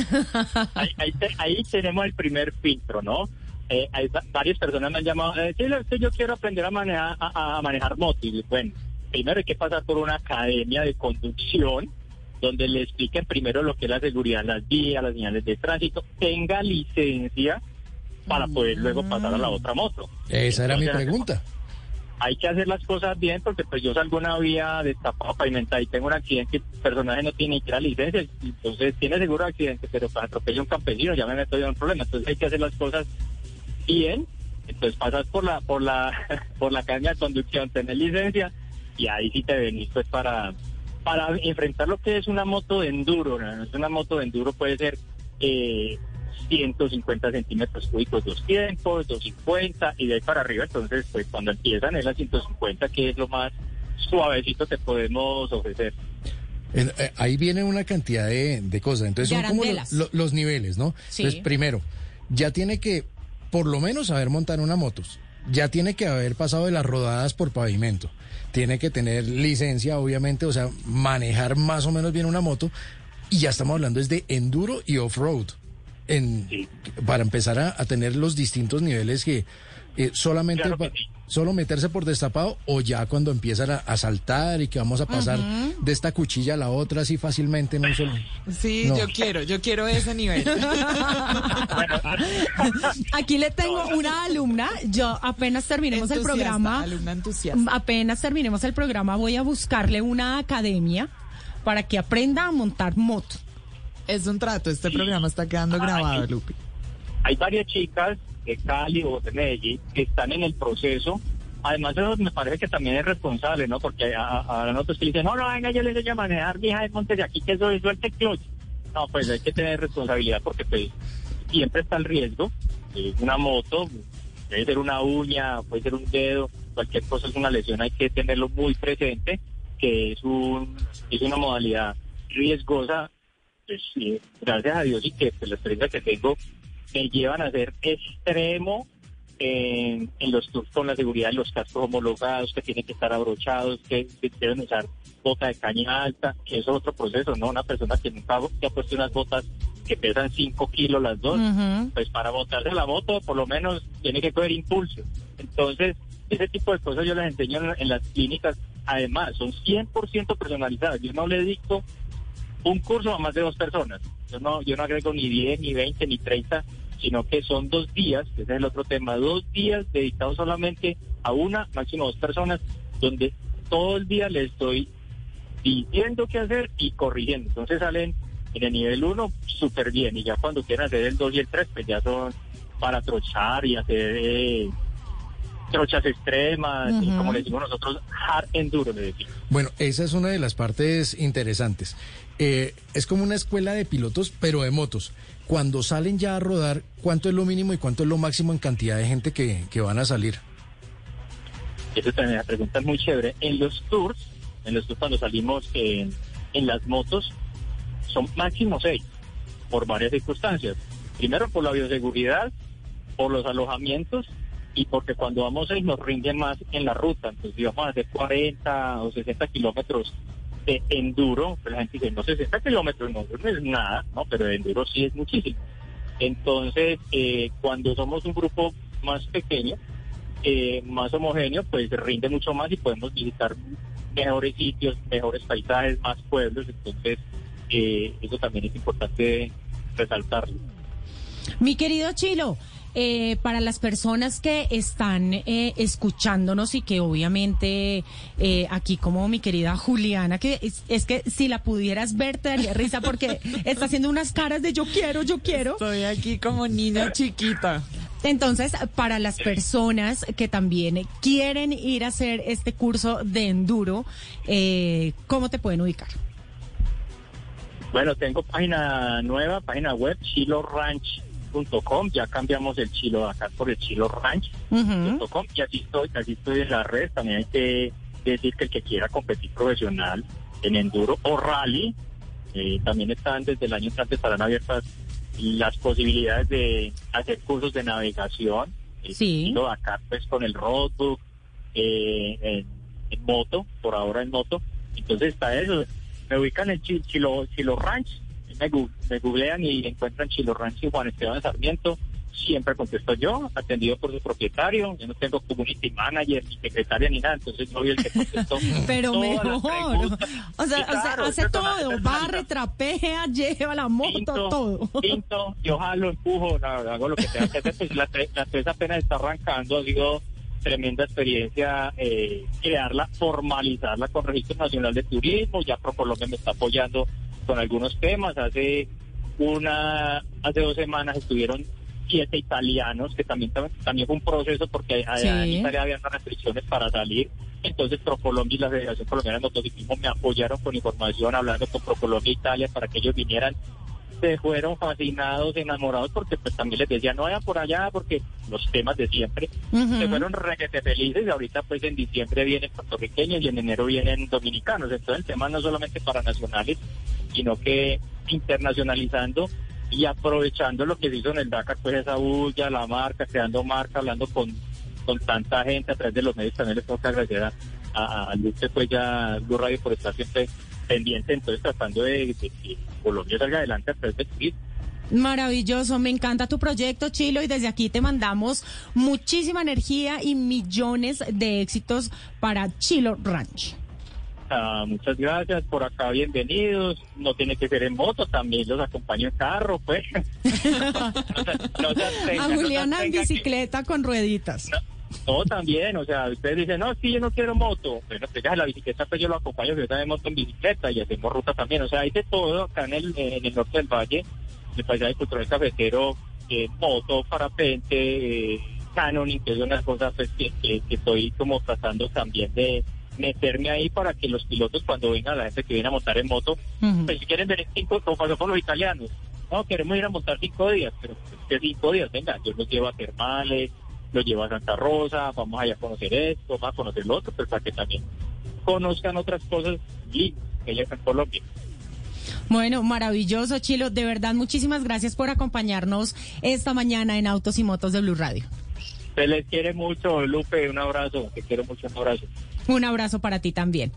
Ahí, tenemos el primer filtro, ¿no? Eh, hay varias personas me han llamado, eh, yo quiero aprender a manejar, a, a manejar moto. Y bueno, primero hay que pasar por una academia de conducción donde le expliquen primero lo que es la seguridad, las vías, las señales de tránsito, tenga licencia para poder luego pasar a la otra moto. Esa era mi pregunta. Hay que hacer las cosas bien porque pues yo salgo una vía destapada pavimentada y tengo un accidente y el personaje no tiene ni siquiera licencia, entonces tiene seguro de accidente, pero para atropellar un campesino ya me meto en un problema, entonces hay que hacer las cosas bien, entonces pasas por la por la por la academia de conducción, tener licencia y ahí sí te venís pues para, para enfrentar lo que es una moto de enduro. ¿no? Una moto de enduro puede ser eh, 150 centímetros cúbicos dos tiempos, 250 y de ahí para arriba. Entonces, pues cuando empiezan es la 150, que es lo más suavecito que podemos ofrecer. Eh, ahí viene una cantidad de, cosas. Entonces son como los niveles, ¿no? Entonces, primero, ya tiene que por lo menos saber montar una moto. Ya tiene que haber pasado de las rodadas por pavimento tiene que tener licencia, obviamente, o sea, manejar más o menos bien una moto. Y ya estamos hablando es de enduro y off-road. En, Para empezar a, tener los distintos niveles que eh, solamente solo meterse por destapado o ya cuando empiezan a, saltar y que vamos a pasar de esta cuchilla a la otra así fácilmente en un solo. Sí, yo quiero, yo quiero ese nivel. Aquí le tengo una alumna, yo apenas terminemos el programa, alumna entusiasta. apenas terminemos el programa voy a buscarle una academia para que aprenda a montar moto. Es un trato, este programa está quedando grabado, Lupi. Hay varias chicas de Cali o de Medellín que están en el proceso. Además, eso me parece que también es responsable, ¿no? Porque ahora nosotros que dicen, no, no, venga, yo les enseño a manejar, hija de montes de aquí que soy suelte clutch. No, pues hay que tener responsabilidad porque pues siempre está el riesgo. de una moto, puede ser una uña, puede ser un dedo, cualquier cosa es una lesión, hay que tenerlo muy presente, que es un es una modalidad riesgosa. Pues, gracias a Dios y que pues, la experiencia que tengo me llevan a ser extremo en, los tours con la seguridad de los cascos homologados, que tienen que estar abrochados, que, deben usar bota de caña alta, que es otro proceso, ¿no? Una persona que nunca ha puesto unas botas que pesan 5 kilos las dos, pues para botarse la moto por lo menos tiene que coger impulso. Entonces, ese tipo de cosas yo les enseño en, las clínicas. Además, son 100% personalizadas. Yo no le dicto un curso a más de dos personas. Yo no, yo no agrego ni 10, ni 20, ni 30, sino que son dos días, ese es el otro tema, dos días dedicados solamente a una, máximo dos personas, donde todo el día le estoy diciendo qué hacer y corrigiendo. Entonces salen en el nivel 1 súper bien y ya cuando quieran hacer el 2 y el 3, pues ya son para trochar y hacer eh, trochas extremas, y como le decimos nosotros, hard enduro, le decimos. Bueno, esa es una de las partes interesantes. Eh, es como una escuela de pilotos, pero de motos. Cuando salen ya a rodar, ¿cuánto es lo mínimo y cuánto es lo máximo en cantidad de gente que, que van a salir? Eso también la pregunta es muy chévere. En los tours, en los tours cuando salimos en, en las motos, son máximo seis, por varias circunstancias. Primero por la bioseguridad, por los alojamientos y porque cuando vamos seis nos rinde más en la ruta. Entonces, si vamos a hacer 40 o 60 kilómetros enduro, pues la gente dice, no 60 kilómetros no, no es nada, ¿no? Pero de enduro sí es muchísimo. Entonces, eh, cuando somos un grupo más pequeño, eh, más homogéneo, pues rinde mucho más y podemos visitar mejores sitios, mejores paisajes, más pueblos. Entonces, eh, eso también es importante resaltarlo. Mi querido Chilo, eh, para las personas que están eh, escuchándonos y que obviamente eh, aquí como mi querida Juliana, que es, que si la pudieras ver te daría risa porque está haciendo unas caras de yo quiero, yo quiero. Estoy aquí como niña chiquita. Entonces, para las personas que también quieren ir a hacer este curso de enduro, ¿cómo te pueden ubicar? Bueno, tengo página nueva, página web, Chilo Ranch ya cambiamos el chilo acá por el chilo ranch.com y así estoy, así estoy en la red. También hay que decir que el que quiera competir profesional en enduro o rally, eh, también están desde el año entrante estarán abiertas las posibilidades de hacer cursos de navegación. Eh, sí. acá pues con el roadbook, eh, en, moto, por ahora en moto. Entonces está eso. Me ubican en Chilo, Chilo Ranch me, googlean y encuentran Chilo Ranch y Juan Esteban Sarmiento, siempre contesto yo, atendido por su propietario. Yo no tengo community manager, ni secretaria, ni nada, entonces no soy el que contestó. Pero mejor. O sea, hace todo, barre, trapea, lleva la moto, todo. Pinto, yo jalo, empujo, hago lo que tenga que hacer. Pues la, la empresa apenas está arrancando, sido tremenda experiencia eh, crearla, formalizarla con Registro Nacional de Turismo. Ya ProColombia me está apoyando con algunos temas. Hace una, hace dos semanas estuvieron siete italianos, que también, también fue un proceso porque en Italia había restricciones para salir. Entonces ProColombia y la Federación Colombiana de Motociclismo me apoyaron con información, hablando con ProColombia Italia para que ellos vinieran se fueron fascinados, enamorados, porque pues también les decía, no vayan por allá, porque los temas de siempre, se fueron requete felices, y ahorita pues en diciembre vienen puertorriqueños y en enero vienen dominicanos, entonces el tema no solamente para nacionales, sino que internacionalizando y aprovechando lo que se hizo en el Dakar, pues esa bulla, la marca, creando marca, hablando con, con tanta gente a través de los medios, también les tengo que agradecer a, a, pues ya Blue Radio por estar siempre pendiente, entonces tratando de, que Colombia salga adelante a través de turismo. Maravilloso, me encanta tu proyecto, Chilo, y desde aquí te mandamos muchísima energía y millones de éxitos para Chilo Ranch. Ah, muchas gracias, por acá bienvenidos. No tiene que ser en moto, también los acompaño en carro, pues. a Juliana en bicicleta con rueditas. No, también, o sea, ustedes dicen, no, sí, yo no quiero moto. Bueno, pues ya la bicicleta, pues yo lo acompaño, yo también moto en bicicleta y hacemos ruta también. O sea, hay de todo acá en el, en el norte del valle, el paisaje cultural cafetero, eh, moto, parapente, eh, canoning, que es una cosa pues, que, que, estoy como tratando también de meterme ahí para que los pilotos cuando vengan la gente que viene a montar en moto, pues si quieren venir cinco, como pasó con los italianos, no, queremos ir a montar cinco días, pero pues, que cinco días, venga, yo los llevo a termales, lo lleva a Santa Rosa, vamos allá a conocer esto, vamos a conocer lo otro, pero para que también conozcan otras cosas y que hay en Colombia. Bueno, maravilloso, Chilo. De verdad, muchísimas gracias por acompañarnos esta mañana en Autos y Motos de Blue Radio. Se les quiere mucho, Lupe. Un abrazo. Te quiero mucho. Un abrazo. Un abrazo para ti también.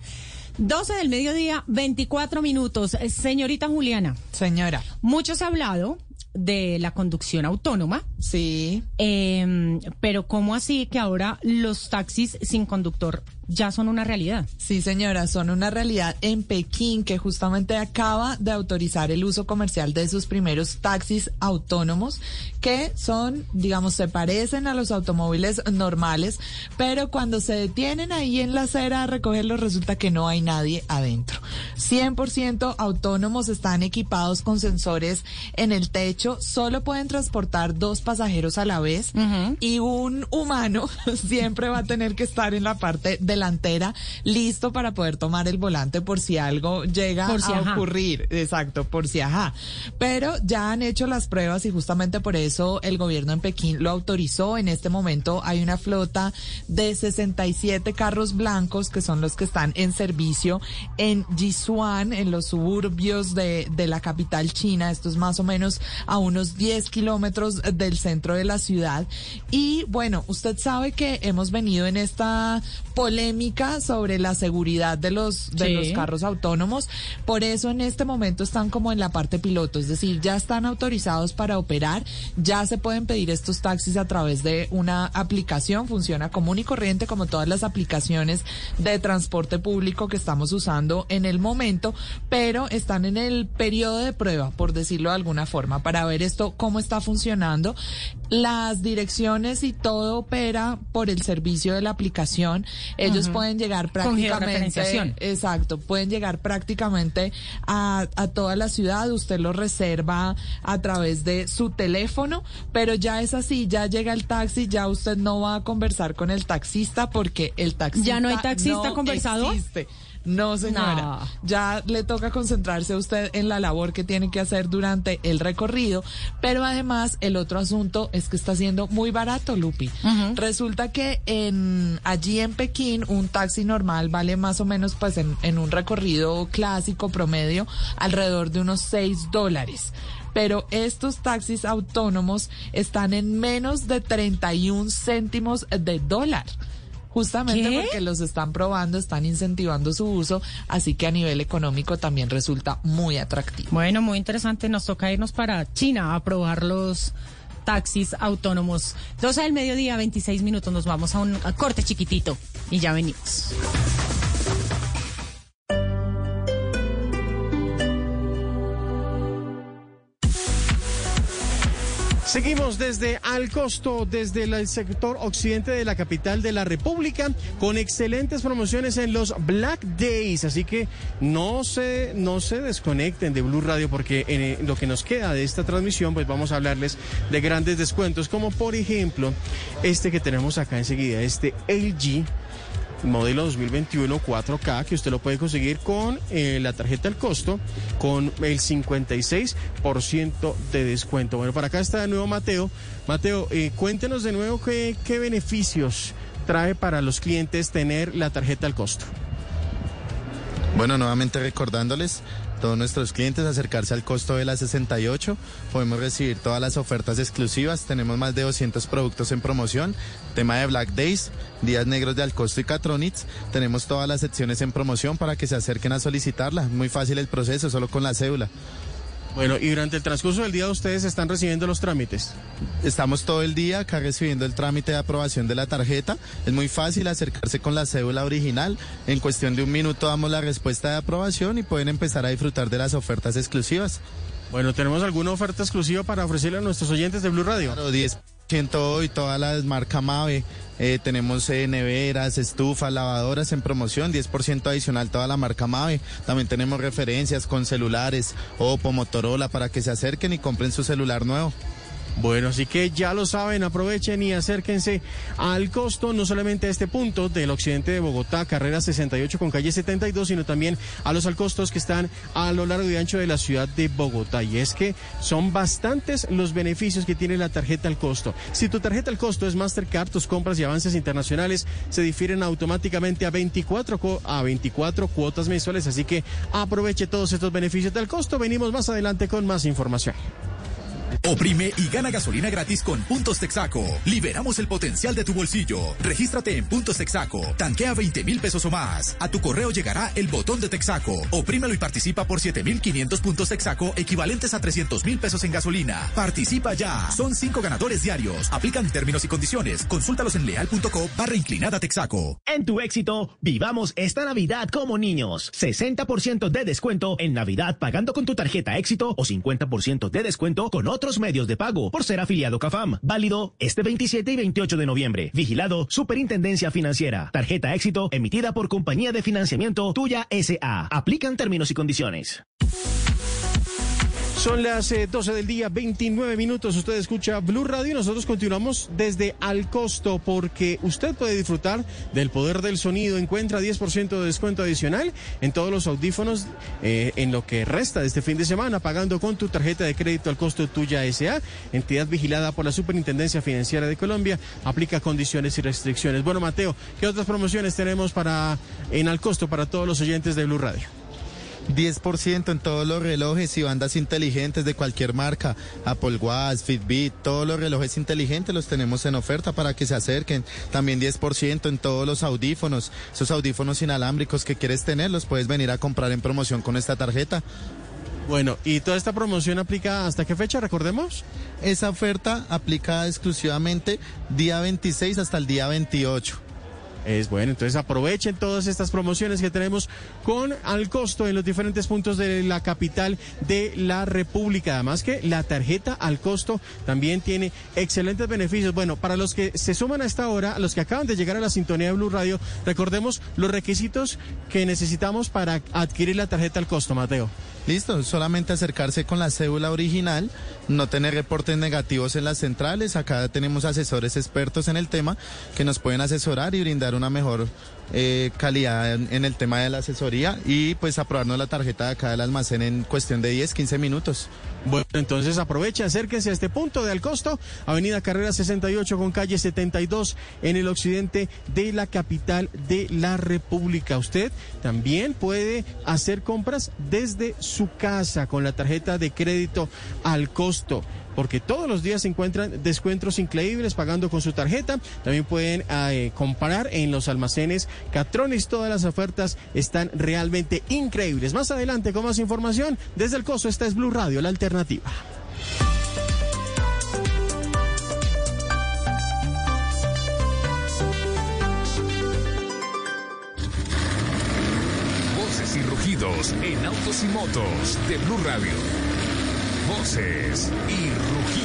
12 del mediodía, 24 minutos. Señorita Juliana. Señora. Muchos ha hablado de la conducción autónoma Sí. Em, pero ¿cómo así que ahora los taxis sin conductor ya son una realidad. Sí, señora, son una realidad en Pekín, que justamente acaba de autorizar el uso comercial de sus primeros taxis autónomos, que son, digamos, se parecen a los automóviles normales, pero cuando se detienen ahí en la acera a recogerlos, resulta que no hay nadie adentro. 100% autónomos están equipados con sensores en el techo, solo pueden transportar dos pasajeros a la vez y un humano siempre va a tener que estar en la parte de delantera listo para poder tomar el volante por si algo llega a ocurrir. Exacto, por si ajá. Pero ya han hecho las pruebas y justamente por eso el gobierno en Pekín lo autorizó. En este momento hay una flota de 67 carros blancos que son los que están en servicio en Jisuan, en los suburbios de, de la capital china. Esto es más o menos a unos 10 kilómetros del centro de la ciudad. Y bueno, usted sabe que hemos venido en esta polémica sobre la seguridad de los de los carros autónomos. Por eso en este momento están como en la parte piloto, es decir, ya están autorizados para operar, ya se pueden pedir estos taxis a través de una aplicación, funciona común y corriente como todas las aplicaciones de transporte público que estamos usando en el momento, pero están en el periodo de prueba, por decirlo de alguna forma, para ver esto cómo está funcionando. Las direcciones y todo opera por el servicio de la aplicación. Ellos pueden llegar prácticamente. Exacto, pueden llegar prácticamente a, a toda la ciudad. Usted lo reserva a través de su teléfono, pero ya es así, ya llega el taxi, ya usted no va a conversar con el taxista porque el taxista. ¿Ya no hay taxista conversador? No, señora. Ya le toca concentrarse a usted en la labor que tiene que hacer durante el recorrido. Pero además, el otro asunto es que está siendo muy barato, Lupi. Resulta que en allí en Pekín, un taxi normal vale más o menos, pues en, en un recorrido clásico promedio, alrededor de unos 6 dólares pero estos taxis autónomos están en menos de 31 céntimos de dólar justamente porque los están probando, están incentivando su uso, así que a nivel económico también resulta muy atractivo. Bueno, muy interesante, nos toca irnos para China a probar los taxis autónomos. 12 del mediodía, 26 minutos, nos vamos a un corte chiquitito y ya venimos. Seguimos desde Al Costo, desde el sector occidente de la capital de la República, con excelentes promociones en los Black Days. Así que no se, no se desconecten de Blue Radio, porque en lo que nos queda de esta transmisión, pues vamos a hablarles de grandes descuentos, como por ejemplo este que tenemos acá enseguida, este LG modelo 2021 4K que usted lo puede conseguir con eh, la tarjeta al costo con el 56% de descuento. Bueno, para acá está de nuevo Mateo. Mateo, eh, cuéntenos de nuevo qué, qué beneficios trae para los clientes tener la tarjeta al costo. Bueno, nuevamente recordándoles todos nuestros clientes acercarse al costo de la 68. Podemos recibir todas las ofertas exclusivas. Tenemos más de 200 productos en promoción. Tema de Black Days, Días Negros de Alcosto y Catronitz. Tenemos todas las secciones en promoción para que se acerquen a solicitarla. Muy fácil el proceso, solo con la cédula. Bueno, y durante el transcurso del día ustedes están recibiendo los trámites. Estamos todo el día acá recibiendo el trámite de aprobación de la tarjeta. Es muy fácil acercarse con la cédula original. En cuestión de un minuto damos la respuesta de aprobación y pueden empezar a disfrutar de las ofertas exclusivas. Bueno, ¿tenemos alguna oferta exclusiva para ofrecerle a nuestros oyentes de Blue Radio? Claro, 10% hoy, todas las marcas MAVE. Eh, tenemos eh, neveras, estufas, lavadoras en promoción, 10% adicional toda la marca Mave. También tenemos referencias con celulares, Oppo, Motorola, para que se acerquen y compren su celular nuevo. Bueno, así que ya lo saben, aprovechen y acérquense al costo, no solamente a este punto del occidente de Bogotá, carrera 68 con calle 72, sino también a los alcostos que están a lo largo y ancho de la ciudad de Bogotá. Y es que son bastantes los beneficios que tiene la tarjeta al costo. Si tu tarjeta al costo es Mastercard, tus compras y avances internacionales se difieren automáticamente a 24, a 24 cuotas mensuales. Así que aproveche todos estos beneficios del costo. Venimos más adelante con más información. Oprime y gana gasolina gratis con Puntos Texaco. Liberamos el potencial de tu bolsillo. Regístrate en Puntos Texaco. Tanquea 20 mil pesos o más. A tu correo llegará el botón de Texaco. Oprímelo y participa por 7.500 puntos Texaco equivalentes a 300 mil pesos en gasolina. Participa ya. Son cinco ganadores diarios. Aplican términos y condiciones. Consúltalos en leal.co barra inclinada Texaco. En tu éxito, vivamos esta Navidad como niños. 60% de descuento en Navidad pagando con tu tarjeta éxito o 50% de descuento con otros medios de pago por ser afiliado CAFAM. Válido este 27 y 28 de noviembre. Vigilado Superintendencia Financiera. Tarjeta éxito emitida por Compañía de Financiamiento Tuya SA. Aplican términos y condiciones. Son las 12 eh, del día, 29 minutos. Usted escucha Blue Radio y nosotros continuamos desde Al Costo porque usted puede disfrutar del poder del sonido. Encuentra 10% de descuento adicional en todos los audífonos eh, en lo que resta de este fin de semana, pagando con tu tarjeta de crédito al costo tuya SA, entidad vigilada por la Superintendencia Financiera de Colombia. Aplica condiciones y restricciones. Bueno, Mateo, ¿qué otras promociones tenemos para en Al Costo para todos los oyentes de Blue Radio? 10% en todos los relojes y bandas inteligentes de cualquier marca, Apple Watch, Fitbit, todos los relojes inteligentes los tenemos en oferta para que se acerquen. También 10% en todos los audífonos, esos audífonos inalámbricos que quieres tener, los puedes venir a comprar en promoción con esta tarjeta. Bueno, ¿y toda esta promoción aplica hasta qué fecha, recordemos? Esa oferta aplica exclusivamente día 26 hasta el día 28. Es bueno, entonces aprovechen todas estas promociones que tenemos con al costo en los diferentes puntos de la capital de la República. Además que la tarjeta al costo también tiene excelentes beneficios. Bueno, para los que se suman a esta hora, los que acaban de llegar a la sintonía de Blue Radio, recordemos los requisitos que necesitamos para adquirir la tarjeta al costo, Mateo. Listo, solamente acercarse con la cédula original, no tener reportes negativos en las centrales. Acá tenemos asesores expertos en el tema que nos pueden asesorar y brindar una mejor eh, calidad en, el tema de la asesoría y pues aprobarnos la tarjeta de acá del almacén en cuestión de 10, 15 minutos. Bueno, entonces aproveche, acérquense a este punto de Alcosto, Avenida Carrera 68 con calle 72 en el occidente de la capital de la República. Usted también puede hacer compras desde su casa con la tarjeta de crédito al costo porque todos los días se encuentran descuentos increíbles pagando con su tarjeta. También pueden eh, comparar en los almacenes Catrones. Todas las ofertas están realmente increíbles. Más adelante, con más información, desde el costo, esta es Blue Radio, la alternativa. Voces y rugidos en autos y motos de Blue Radio voces y rugidos.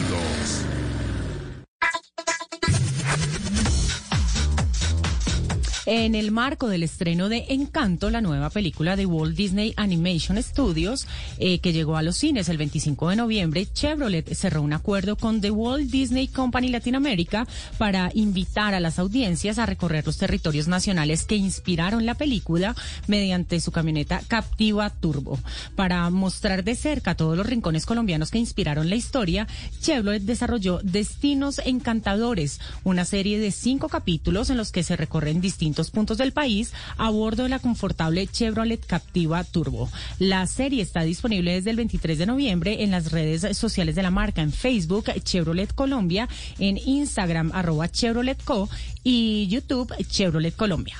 En el marco del estreno de Encanto, la nueva película de Walt Disney Animation Studios, eh, que llegó a los cines el 25 de noviembre, Chevrolet cerró un acuerdo con The Walt Disney Company Latinoamérica para invitar a las audiencias a recorrer los territorios nacionales que inspiraron la película mediante su camioneta Captiva Turbo. Para mostrar de cerca todos los rincones colombianos que inspiraron la historia, Chevrolet desarrolló Destinos Encantadores, una serie de cinco capítulos en los que se recorren distintos puntos del país a bordo de la confortable Chevrolet Captiva Turbo. La serie está disponible desde el 23 de noviembre en las redes sociales de la marca, en Facebook Chevrolet Colombia, en Instagram arroba Chevrolet Co y YouTube Chevrolet Colombia.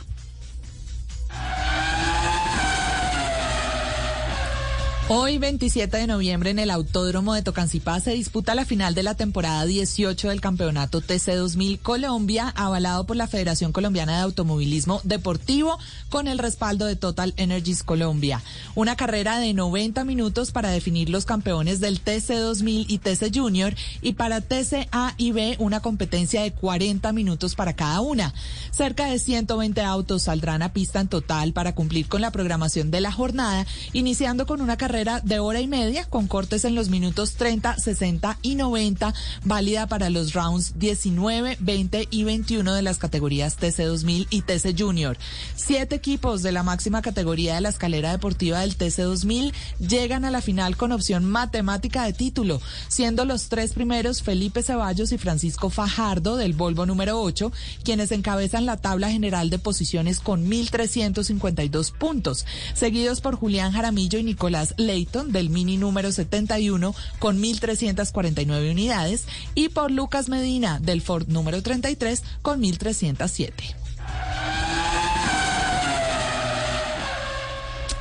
Hoy, 27 de noviembre, en el Autódromo de Tocancipá se disputa la final de la temporada 18 del Campeonato TC 2000 Colombia, avalado por la Federación Colombiana de Automovilismo Deportivo con el respaldo de Total Energies Colombia. Una carrera de 90 minutos para definir los campeones del TC 2000 y TC Junior y para TC A y B una competencia de 40 minutos para cada una. Cerca de 120 autos saldrán a pista en total para cumplir con la programación de la jornada, iniciando con una carrera de hora y media con cortes en los minutos 30, 60 y 90, válida para los rounds 19, 20 y 21 de las categorías TC 2000 y TC Junior. Siete equipos de la máxima categoría de la escalera deportiva del TC 2000 llegan a la final con opción matemática de título, siendo los tres primeros Felipe Ceballos y Francisco Fajardo del Volvo número 8, quienes encabezan la tabla general de posiciones con 1.352 puntos, seguidos por Julián Jaramillo y Nicolás Clayton del Mini número 71 con 1.349 unidades y por Lucas Medina del Ford número 33 con 1.307.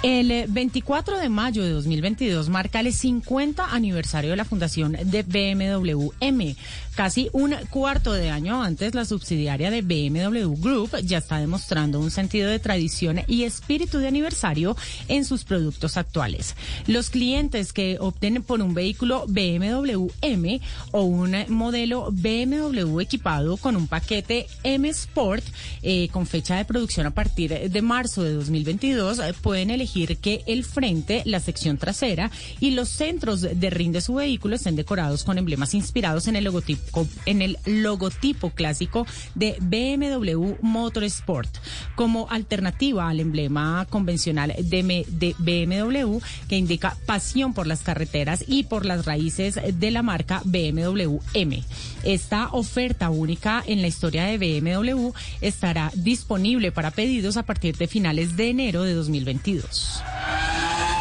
El 24 de mayo de 2022 marca el 50 aniversario de la fundación de BMW M. Casi un cuarto de año antes, la subsidiaria de BMW Group ya está demostrando un sentido de tradición y espíritu de aniversario en sus productos actuales. Los clientes que opten por un vehículo BMW M o un modelo BMW equipado con un paquete M Sport eh, con fecha de producción a partir de marzo de 2022 eh, pueden elegir que el frente, la sección trasera y los centros de rin de su vehículo estén decorados con emblemas inspirados en el logotipo clásico de BMW Motorsport como alternativa al emblema convencional de, de BMW que indica pasión por las carreteras y por las raíces de la marca BMW M. Esta oferta única en la historia de BMW estará disponible para pedidos a partir de finales de enero de 2022. Yes.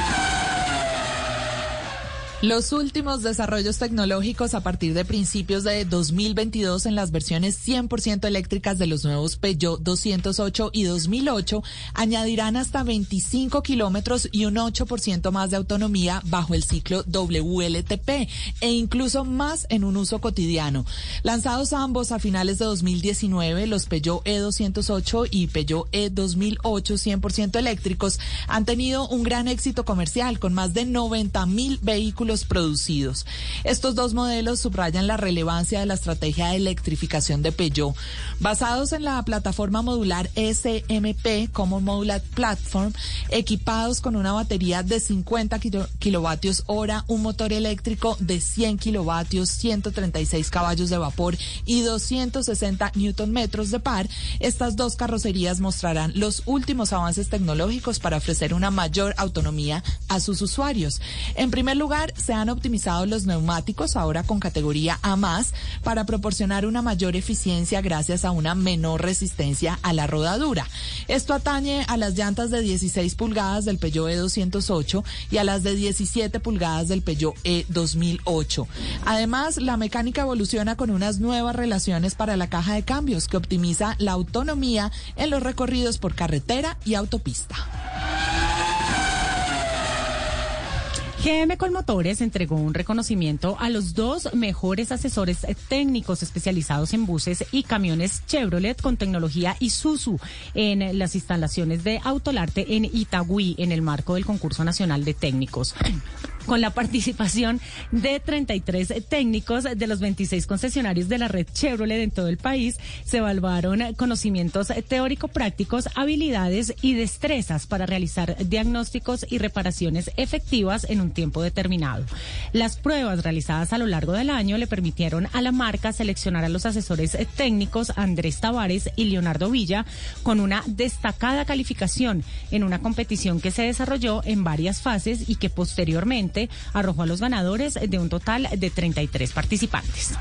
Los últimos desarrollos tecnológicos a partir de principios de 2022 en las versiones 100% eléctricas de los nuevos Peugeot 208 y 2008 añadirán hasta 25 kilómetros y un 8% más de autonomía bajo el ciclo WLTP e incluso más en un uso cotidiano. Lanzados ambos a finales de 2019, los Peugeot E208 y Peugeot E2008 100% eléctricos han tenido un gran éxito comercial con más de 90 mil vehículos producidos. Estos dos modelos subrayan la relevancia de la estrategia de electrificación de Peugeot. Basados en la plataforma modular SMP como Modular Platform, equipados con una batería de 50 kilovatios hora, un motor eléctrico de 100 kilovatios, 136 caballos de vapor y 260 newton metros de par, estas dos carrocerías mostrarán los últimos avances tecnológicos para ofrecer una mayor autonomía a sus usuarios. En primer lugar, se han optimizado los neumáticos ahora con categoría A más para proporcionar una mayor eficiencia gracias a una menor resistencia a la rodadura. Esto atañe a las llantas de 16 pulgadas del Peugeot E208 y a las de 17 pulgadas del Peugeot E2008. Además, la mecánica evoluciona con unas nuevas relaciones para la caja de cambios que optimiza la autonomía en los recorridos por carretera y autopista. GM Colmotores entregó un reconocimiento a los dos mejores asesores técnicos especializados en buses y camiones Chevrolet con tecnología Isuzu en las instalaciones de Autolarte en Itagüí en el marco del concurso nacional de técnicos con la participación de 33 técnicos de los 26 concesionarios de la red Chevrolet en todo el país. Se evaluaron conocimientos teórico-prácticos, habilidades y destrezas para realizar diagnósticos y reparaciones efectivas en un tiempo determinado. Las pruebas realizadas a lo largo del año le permitieron a la marca seleccionar a los asesores técnicos Andrés Tavares y Leonardo Villa con una destacada calificación en una competición que se desarrolló en varias fases y que posteriormente arrojó a los ganadores de un total de 33 participantes.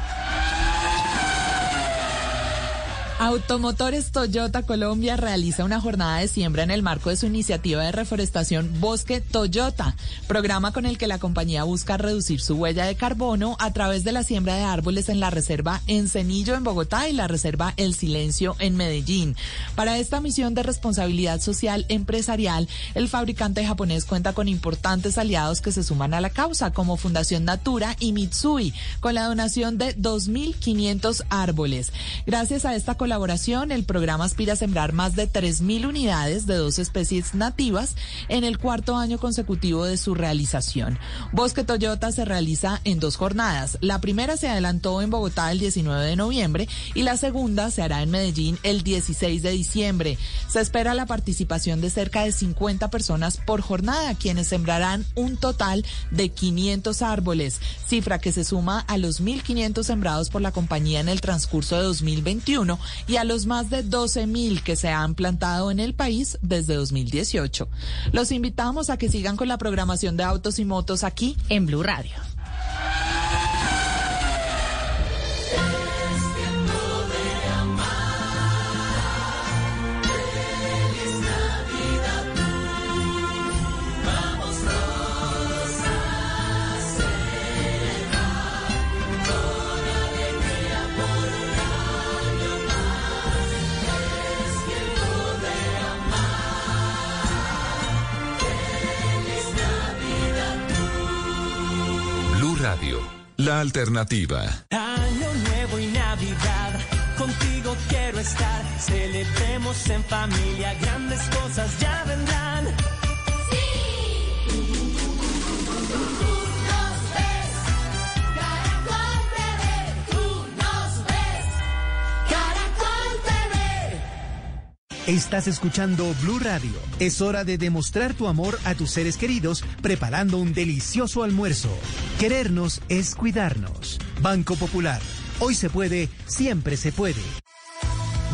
Automotores Toyota Colombia realiza una jornada de siembra en el marco de su iniciativa de reforestación Bosque Toyota, programa con el que la compañía busca reducir su huella de carbono a través de la siembra de árboles en la reserva Encenillo en Bogotá y la reserva El Silencio en Medellín. Para esta misión de responsabilidad social empresarial, el fabricante japonés cuenta con importantes aliados que se suman a la causa, como Fundación Natura y Mitsui, con la donación de 2.500 árboles. Gracias a esta colaboración, el programa aspira a sembrar más de 3.000 unidades de dos especies nativas en el cuarto año consecutivo de su realización. Bosque Toyota se realiza en dos jornadas. La primera se adelantó en Bogotá el 19 de noviembre y la segunda se hará en Medellín el 16 de diciembre. Se espera la participación de cerca de 50 personas por jornada, quienes sembrarán un total de 500 árboles, cifra que se suma a los 1.500 sembrados por la compañía en el transcurso de 2021 y a los más de 12 mil que se han plantado en el país desde 2018. Los invitamos a que sigan con la programación de autos y motos aquí en Blue Radio. La alternativa. Año nuevo y Navidad, contigo quiero estar. Celebremos en familia, grandes cosas ya vendrán. Estás escuchando Blue Radio. Es hora de demostrar tu amor a tus seres queridos preparando un delicioso almuerzo. Querernos es cuidarnos. Banco Popular. Hoy se puede, siempre se puede.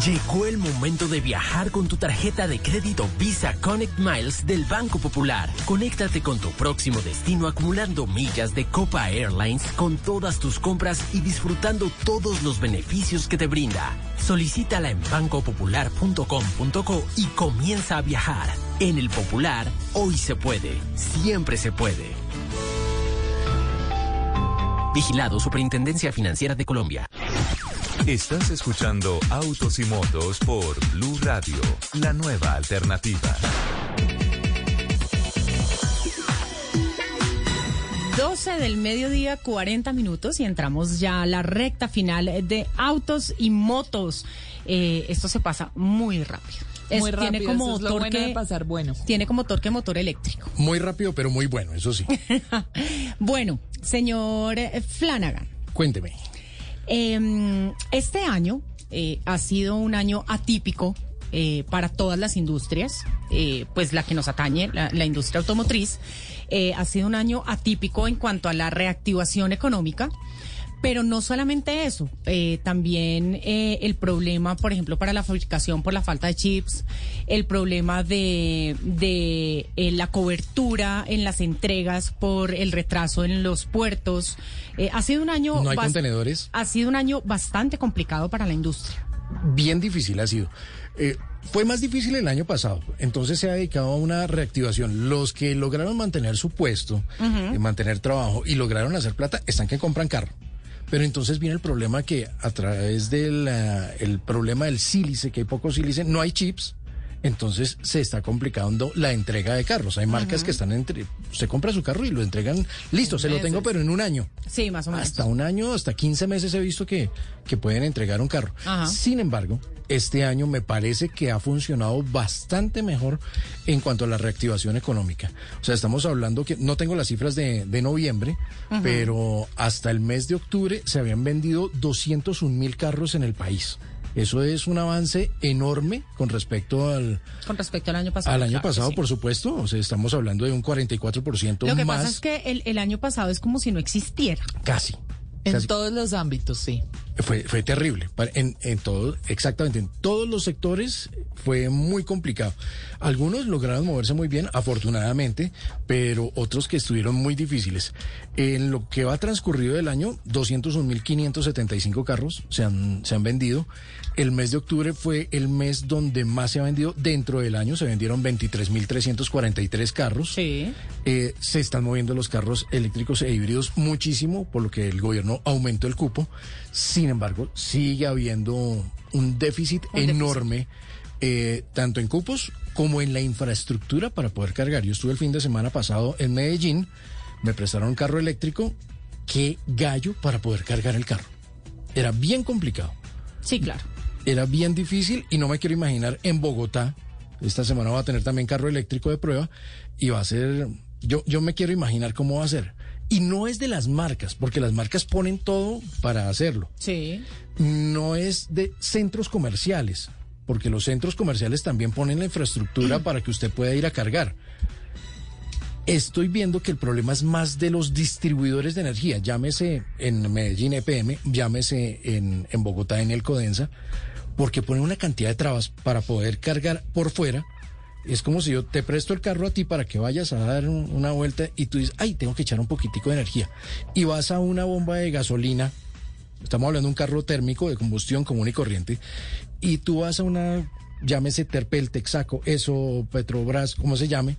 Llegó el momento de viajar con tu tarjeta de crédito Visa Connect Miles del Banco Popular. Conéctate con tu próximo destino acumulando millas de Copa Airlines con todas tus compras y disfrutando todos los beneficios que te brinda. Solicítala en bancopopular.com.co y comienza a viajar. En el Popular, hoy se puede, siempre se puede. Vigilado Superintendencia Financiera de Colombia. Estás escuchando Autos y Motos por Blue Radio, la nueva alternativa. 12 del mediodía, 40 minutos y entramos ya a la recta final de Autos y Motos. Eh, esto se pasa muy rápido. muy rápido, tiene como es torque, bueno de pasar bueno. Tiene como torque motor eléctrico. Muy rápido, pero muy bueno, eso sí. bueno, señor Flanagan. Cuénteme. Eh, este año eh, ha sido un año atípico eh, para todas las industrias, eh, pues la que nos atañe, la, industria automotriz. Ha sido un año atípico en cuanto a la reactivación económica. Pero no solamente eso, eh, también eh, el problema, por ejemplo, para la fabricación por la falta de chips, el problema de, de eh, la cobertura en las entregas por el retraso en los puertos. Eh, ha sido un año... No hay contenedores. Ha sido un año bastante complicado para la industria. bien difícil ha sido. Eh, fue más difícil el año pasado, entonces se ha dedicado a una reactivación. Los que lograron mantener su puesto, eh, mantener trabajo y lograron hacer plata, están que compran carro. Pero entonces viene el problema que a través del el problema del sílice, que hay poco sílice, no hay chips. Entonces se está complicando la entrega de carros. Hay marcas que están entre... Se compra su carro y lo entregan listo, se lo tengo pero en un año. Sí, más o menos. Hasta un año, hasta 15 meses he visto que, que pueden entregar un carro. Ajá. Sin embargo, este año me parece que ha funcionado bastante mejor en cuanto a la reactivación económica. O sea, estamos hablando que no tengo las cifras de, de noviembre, pero hasta el mes de octubre se habían vendido 201 mil carros en el país. Eso es un avance enorme con respecto al, Con respecto al año pasado. al año claro pasado, sí. por supuesto. O sea, estamos hablando de un 44% Lo que más. pasa es que el, el año pasado es como si no existiera. Casi. En Casi. todos los ámbitos, sí. Fue, fue terrible. En, en todo, exactamente, en todos los sectores fue muy complicado. Algunos lograron moverse muy bien, afortunadamente, pero otros que estuvieron muy difíciles. En lo que va transcurrido del año, 201.575 carros se han, se han vendido. El mes de octubre fue el mes donde más se ha vendido. Dentro del año se vendieron 23.343 carros. Sí. Eh, se están moviendo los carros eléctricos e híbridos muchísimo, por lo que el gobierno aumentó el cupo. Sin embargo, sigue habiendo un déficit Un déficit. enorme, eh, tanto en cupos como en la infraestructura para poder cargar. Yo estuve el fin de semana pasado en Medellín, me prestaron un carro eléctrico. Qué gallo para poder cargar el carro. Era bien complicado. Sí, claro. Era bien difícil y no me quiero imaginar en Bogotá. Esta semana va a tener también carro eléctrico de prueba y va a ser, yo, yo me quiero imaginar cómo va a ser. Y no es de las marcas, porque las marcas ponen todo para hacerlo. Sí. No es de centros comerciales, porque los centros comerciales también ponen la infraestructura para que usted pueda ir a cargar. Estoy viendo que el problema es más de los distribuidores de energía, llámese en Medellín EPM, llámese en, en Bogotá en el Codensa, porque ponen una cantidad de trabas para poder cargar por fuera. Es como si yo te presto el carro a ti para que vayas a dar un- una vuelta y tú dices, ay, tengo que echar un poquitico de energía. Y vas a una bomba de gasolina, estamos hablando de un carro térmico de combustión común y corriente, y tú vas a una, llámese Terpel, Texaco, eso, Petrobras, como se llame,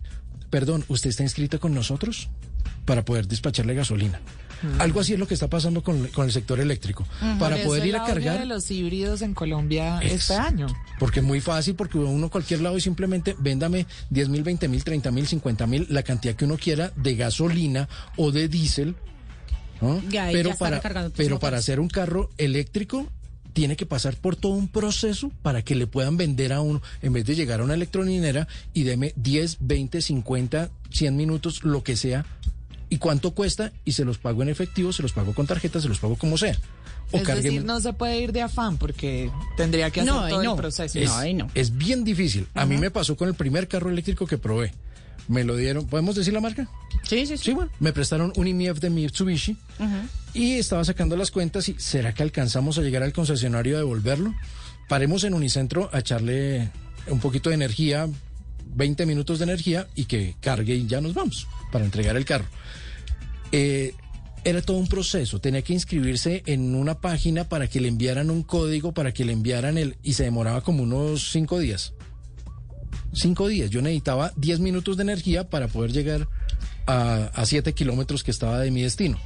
perdón, ¿usted está inscrito con nosotros? Para poder despacharle gasolina. Algo así es lo que está pasando con, con el sector eléctrico. Para poder ir a cargar. de los híbridos en Colombia este año. Porque es muy fácil, porque uno a cualquier lado y simplemente véndame 10 mil, 20 mil, 30 mil, 50 mil, la cantidad que uno quiera de gasolina o de diésel pero para, pero para hacer un carro eléctrico tiene que pasar por todo un proceso para que le puedan vender a uno, en vez de llegar a una electroninera y deme 10, 20, 50, 100 minutos, lo que sea, y cuánto cuesta, y se los pago en efectivo, se los pago con tarjeta, se los pago como sea. O es decir, no se puede ir de afán porque tendría que hacer todo el proceso. Es, no, es bien difícil. A mí me pasó con el primer carro eléctrico que probé. Me lo dieron, ¿podemos decir la marca? Sí, sí, sí. Sí, bueno, me prestaron un IMIF de Mitsubishi y estaba sacando las cuentas y ¿será que alcanzamos a llegar al concesionario a devolverlo? Paremos en Unicentro a echarle un poquito de energía, 20 minutos de energía y que cargue y ya nos vamos para entregar el carro. Eh, era todo un proceso, tenía que inscribirse en una página para que le enviaran un código, para que le enviaran el... y se demoraba como unos cinco días cinco días. Yo necesitaba 10 minutos de energía para poder llegar a, a 7 kilómetros que estaba de mi destino.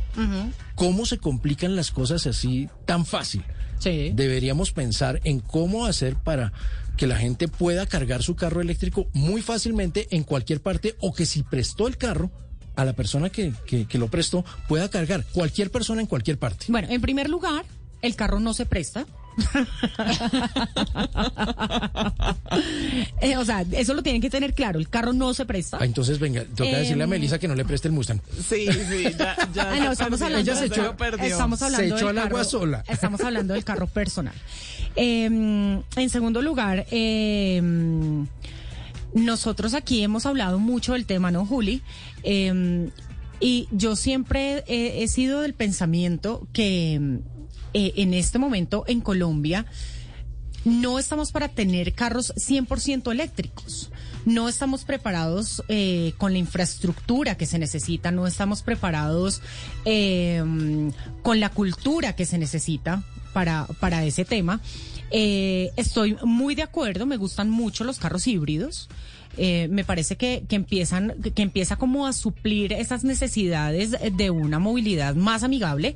¿Cómo se complican las cosas así tan fácil? Sí. Deberíamos pensar en cómo hacer para que la gente pueda cargar su carro eléctrico muy fácilmente en cualquier parte o que si prestó el carro, a la persona que, que, que, lo prestó pueda cargar cualquier persona en cualquier parte. Bueno, en primer lugar, el carro no se presta. Eh, o sea, eso lo tienen que tener claro. El carro no se presta. Ah, entonces, venga, toca decirle a Melissa que no le preste el Mustang. Sí, sí, ya, ya. Ah, no, estamos hablando, se echó, estamos hablando se echó al agua sola. Estamos hablando del carro personal. Em, en segundo lugar, em, nosotros aquí hemos hablado mucho del tema, ¿no, Juli? y yo siempre he sido del pensamiento que eh, en este momento en Colombia no estamos para tener carros 100% eléctricos. No estamos preparados eh, con la infraestructura que se necesita, no estamos preparados em, con la cultura que se necesita para, para ese tema. Eh, estoy muy de acuerdo, me gustan mucho los carros híbridos. me parece que, que, empiezan, que empieza como a suplir esas necesidades de una movilidad más amigable,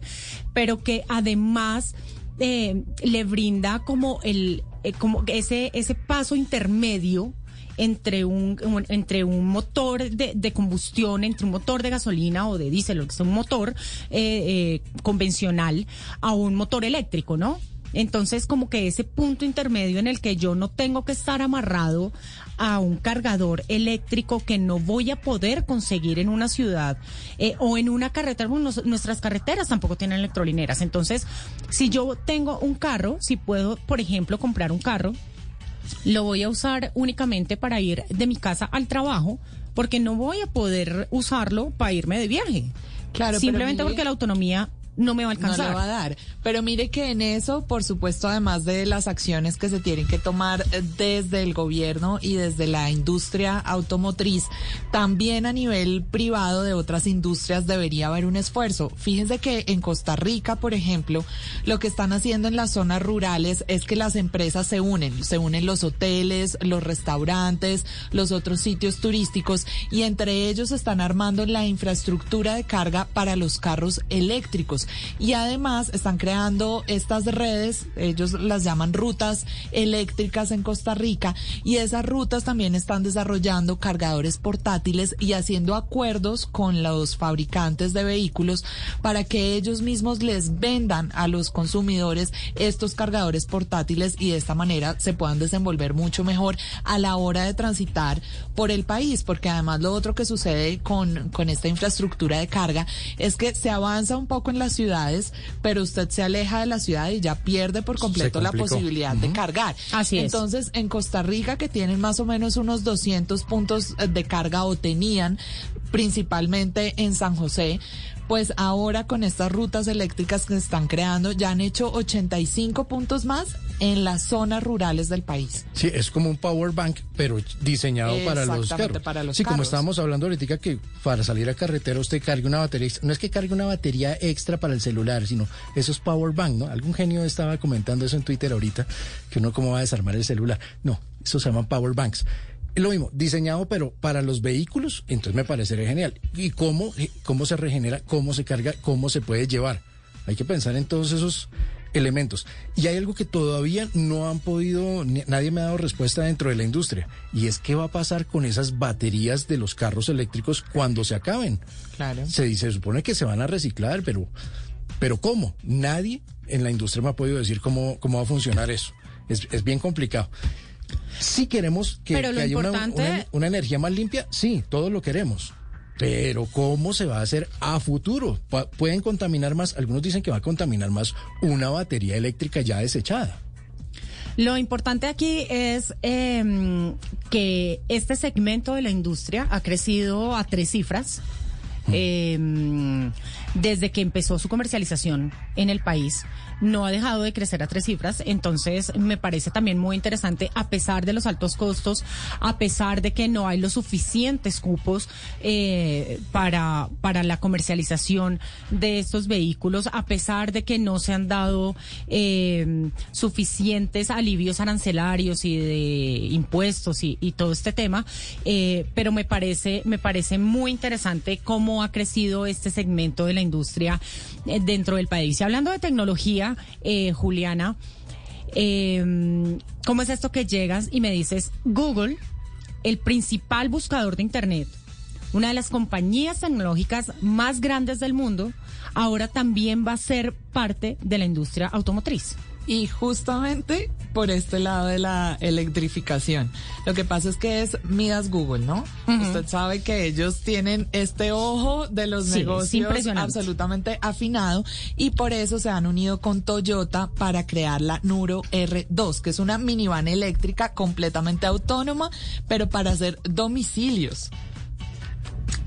pero que además eh, le brinda como el, eh, como ese, ese paso intermedio entre un, entre un motor de, de, combustión, entre un motor de gasolina o de diésel, que es un motor eh, convencional, a un motor eléctrico, ¿no? Entonces, como que ese punto intermedio en el que yo no tengo que estar amarrado a un cargador eléctrico que no voy a poder conseguir en una ciudad eh, o en una carretera. nuestras carreteras tampoco tienen electrolineras. Entonces, si yo tengo un carro, si puedo, por ejemplo, comprar un carro, lo voy a usar únicamente para ir de mi casa al trabajo, porque no voy a poder usarlo para irme de viaje. Claro, simplemente porque la autonomía no me va a alcanzar. No le va a dar. Pero mire que en eso, por supuesto, además de las acciones que se tienen que tomar eh, desde el gobierno y desde la industria automotriz, también a nivel privado de otras industrias debería haber un esfuerzo. Fíjense que en Costa Rica, por ejemplo, lo que están haciendo en las zonas rurales es que las empresas se unen, se unen los hoteles, los restaurantes, los otros sitios turísticos y entre ellos están armando la infraestructura de carga para los carros eléctricos y además están creando estas redes, ellos las llaman rutas eléctricas en Costa Rica y esas rutas también están desarrollando cargadores portátiles y haciendo acuerdos con los fabricantes de vehículos para que ellos mismos les vendan a los consumidores estos cargadores portátiles y de esta manera se puedan desenvolver mucho mejor a la hora de transitar por el país, porque además lo otro que sucede con, con esta infraestructura de carga es que se avanza un poco en la ciudades, pero usted se aleja de la ciudad y ya pierde por completo la posibilidad de cargar. Así es. Entonces, en Costa Rica, que tienen más o menos unos 200 puntos de carga o tenían, principalmente en San José, pues ahora con estas rutas eléctricas que se están creando ya han hecho 85 puntos más en las zonas rurales del país. Sí, es como un power bank, pero diseñado para los carros. Para los sí, como estábamos hablando ahorita que para salir a carretera usted cargue una batería, no es que cargue una batería extra para el celular, sino eso es power bank, ¿no? Algún genio estaba comentando eso en Twitter ahorita, que uno cómo va a desarmar el celular. No, eso se llaman power banks lo mismo, diseñado pero para los vehículos, entonces me parecería genial. ¿Y cómo, cómo se regenera, cómo se carga, cómo se puede llevar? Hay que pensar en todos esos elementos. Y hay algo que todavía no han podido, nadie me ha dado respuesta dentro de la industria, y es qué va a pasar con esas baterías de los carros eléctricos cuando se acaben. Claro. Se dice, se supone que se van a reciclar, pero, pero ¿cómo? Nadie en la industria me ha podido decir cómo, cómo va a funcionar eso. Es, es bien complicado. Si queremos que, haya una energía más limpia, sí, todos lo queremos pero ¿cómo se va a hacer a futuro? ¿Pueden contaminar más? Algunos dicen que va a contaminar más una batería eléctrica ya desechada. Lo importante aquí es em, que este segmento de la industria ha crecido a tres cifras. Em, desde que empezó su comercialización en el país no ha dejado de crecer a tres cifras. Entonces, me parece también muy interesante, a pesar de los altos costos, a pesar de que no hay los suficientes cupos eh, para, para la comercialización de estos vehículos, a pesar de que no se han dado eh, suficientes alivios arancelarios y de impuestos y, todo este tema. Eh, pero me parece, me parece muy interesante cómo ha crecido este segmento de la industria dentro del país. Y hablando de tecnología, eh, Juliana, eh, ¿cómo es esto que llegas y me dices, Google, el principal buscador de Internet, una de las compañías tecnológicas más grandes del mundo, ahora también va a ser parte de la industria automotriz? Y justamente por este lado de la electrificación. Lo que pasa es que es Midas Google, ¿no? Usted sabe que ellos tienen este ojo de los negocios absolutamente afinado y por eso se han unido con Toyota para crear la Nuro R2, que es una minivan eléctrica completamente autónoma, pero para hacer domicilios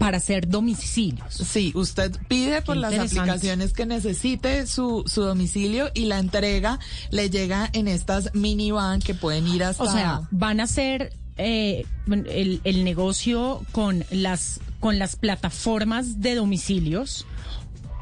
para hacer domicilios. Sí, usted pide por las aplicaciones que necesite su, su domicilio y la entrega le llega en estas minivan que pueden ir hasta... O sea, van a hacer eh, el, el negocio con las, con las plataformas de domicilios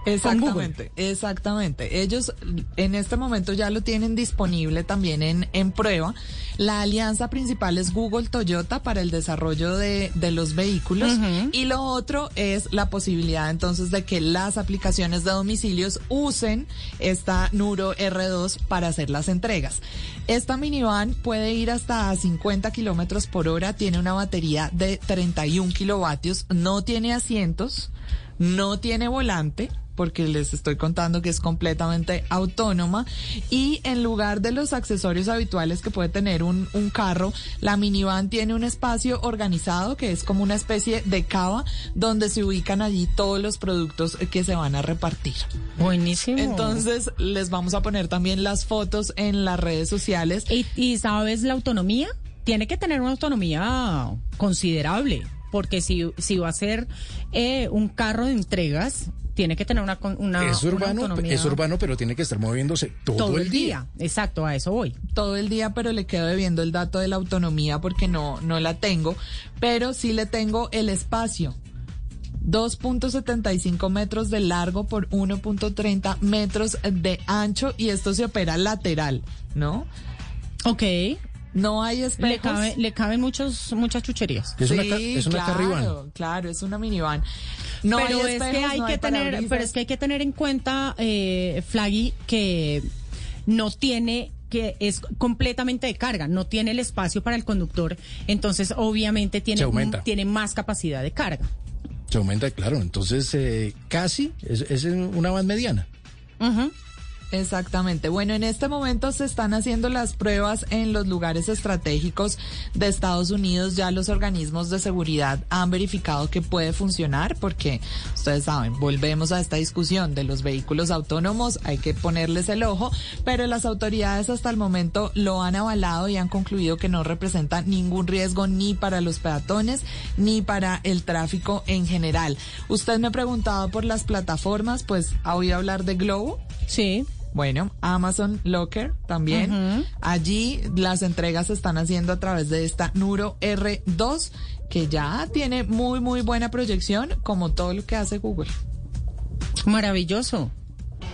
Exactamente, exactamente. Ellos en este momento ya lo tienen disponible también en, en prueba. La alianza principal es Google Toyota para el desarrollo de, de los vehículos y lo otro es la posibilidad entonces de que las aplicaciones de domicilios usen esta Nuro R2 para hacer las entregas. Esta minivan puede ir hasta 50 kilómetros por hora, tiene una batería de 31 kilovatios, no tiene asientos, no tiene volante porque les estoy contando que es completamente autónoma y en lugar de los accesorios habituales que puede tener un, un carro, la minivan tiene un espacio organizado que es como una especie de cava donde se ubican allí todos los productos que se van a repartir. Buenísimo. Entonces les vamos a poner también las fotos en las redes sociales. ¿Y, y sabes la autonomía? Tiene que tener una autonomía considerable porque si, si va a ser eh, un carro de entregas, tiene que tener una, una es urbano es urbano pero tiene que estar moviéndose todo, el día. exacto a eso voy todo el día pero le quedo debiendo el dato de la autonomía porque no no la tengo pero sí le tengo el espacio 2.75 metros de largo por 1.30 metros de ancho y esto se opera lateral, ¿no? Ok. No hay espejos. Le, caben muchos, muchas chucherías. Es una, es una claro, Claro, es una minivan. No pero es que hay que tener, pero es que hay que tener en cuenta, eh, Flaggy, que no tiene que es completamente de carga, no tiene el espacio para el conductor, entonces obviamente tiene, tiene más capacidad de carga. Se aumenta, claro, entonces eh, casi es, es, una van mediana. Ajá. Exactamente. Bueno, en este momento se están haciendo las pruebas en los lugares estratégicos de Estados Unidos. Ya los organismos de seguridad han verificado que puede funcionar porque ustedes saben, volvemos a esta discusión de los vehículos autónomos, hay que ponerles el ojo, pero las autoridades hasta el momento lo han avalado y han concluido que no representa ningún riesgo ni para los peatones ni para el tráfico en general. Usted me ha preguntado por las plataformas, pues ha oído hablar de Globo. Sí. Bueno, Amazon Locker también. Allí las entregas se están haciendo a través de esta Nuro R2 que ya tiene muy, muy buena proyección como todo lo que hace Google. Maravilloso.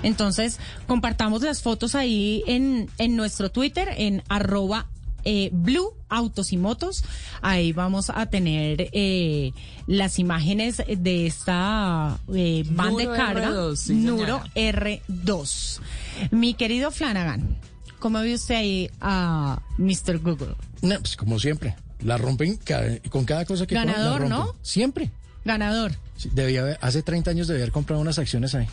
Entonces, compartamos las fotos ahí en, en nuestro Twitter, en arroba eh, Blue Autos y Motos. Ahí vamos a tener eh, las imágenes de esta eh, van de carga R2, Nuro R2. Mi querido Flanagan, ¿cómo ve usted ahí a Mr. Google? No, pues como siempre. La rompen con cada cosa que Ganador, ¿no? Siempre. Ganador. debía hace 30 años debía haber comprado unas acciones ahí.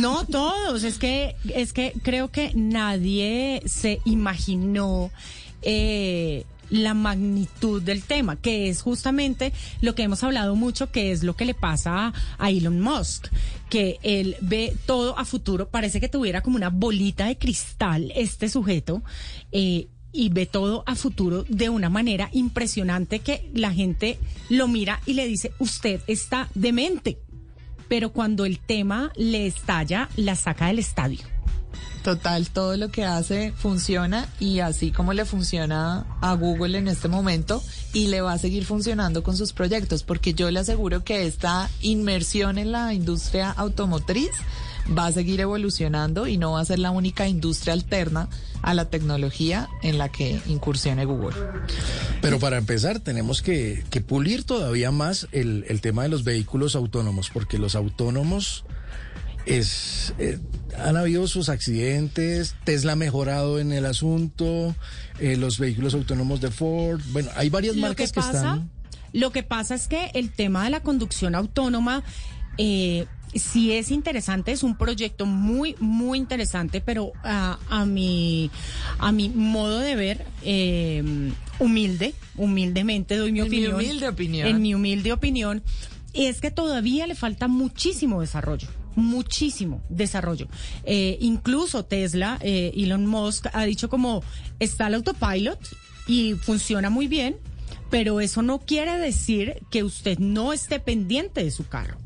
No todos, es que es que creo que nadie se imaginó eh, la magnitud del tema, que es justamente lo que hemos hablado mucho, que es lo que le pasa a Elon Musk, que él ve todo a futuro, parece que tuviera como una bolita de cristal este sujeto. Eh, y ve todo a futuro de una manera impresionante que la gente lo mira y le dice, usted está demente. Pero cuando el tema le estalla, la saca del estadio. Total, todo lo que hace funciona y así como le funciona a Google en este momento y le va a seguir funcionando con sus proyectos, porque yo le aseguro que esta inmersión en la industria automotriz va a seguir evolucionando y no va a ser la única industria alterna a la tecnología en la que incursione Google. Pero para empezar tenemos que, pulir todavía más el, tema de los vehículos autónomos, porque los autónomos es eh, han habido sus accidentes, Tesla ha mejorado en el asunto, eh, los vehículos autónomos de Ford, bueno, hay varias marcas que, están... Lo que pasa es que el tema de la conducción autónoma eh, sí es interesante, es un proyecto muy, muy interesante, pero a, mi, a mi modo de ver, eh, humilde, humildemente doy mi opinión. Mi humilde opinión. En mi humilde opinión, es que todavía le falta muchísimo desarrollo muchísimo desarrollo. Eh, incluso Tesla, eh, Elon Musk ha dicho como está el autopilot y funciona muy bien, pero eso no quiere decir que usted no esté pendiente de su carro.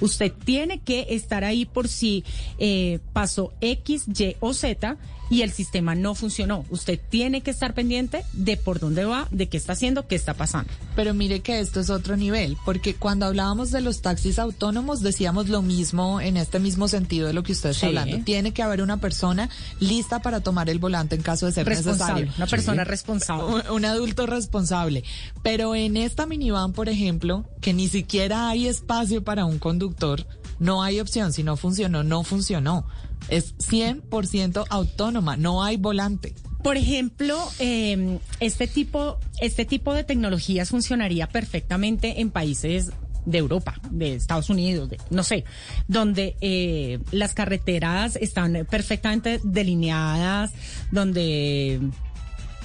Usted tiene que estar ahí por si eh, pasó X, Y o Z y el sistema no funcionó. Usted tiene que estar pendiente de por dónde va, de qué está haciendo, qué está pasando. Pero mire que esto es otro nivel, porque cuando hablábamos de los taxis autónomos decíamos lo mismo en este mismo sentido de lo que usted está hablando. Tiene que haber una persona lista para tomar el volante en caso de ser responsable, necesario. Una persona responsable. un adulto responsable. Pero en esta minivan, por ejemplo, que ni siquiera hay espacio para un conductor, no hay opción. Si no funcionó, no funcionó. Es 100% autónoma, no hay volante. Por ejemplo, em, este tipo, este tipo de tecnologías funcionaría perfectamente en países de Europa, de Estados Unidos, de, no sé, donde eh, las carreteras están perfectamente delineadas, donde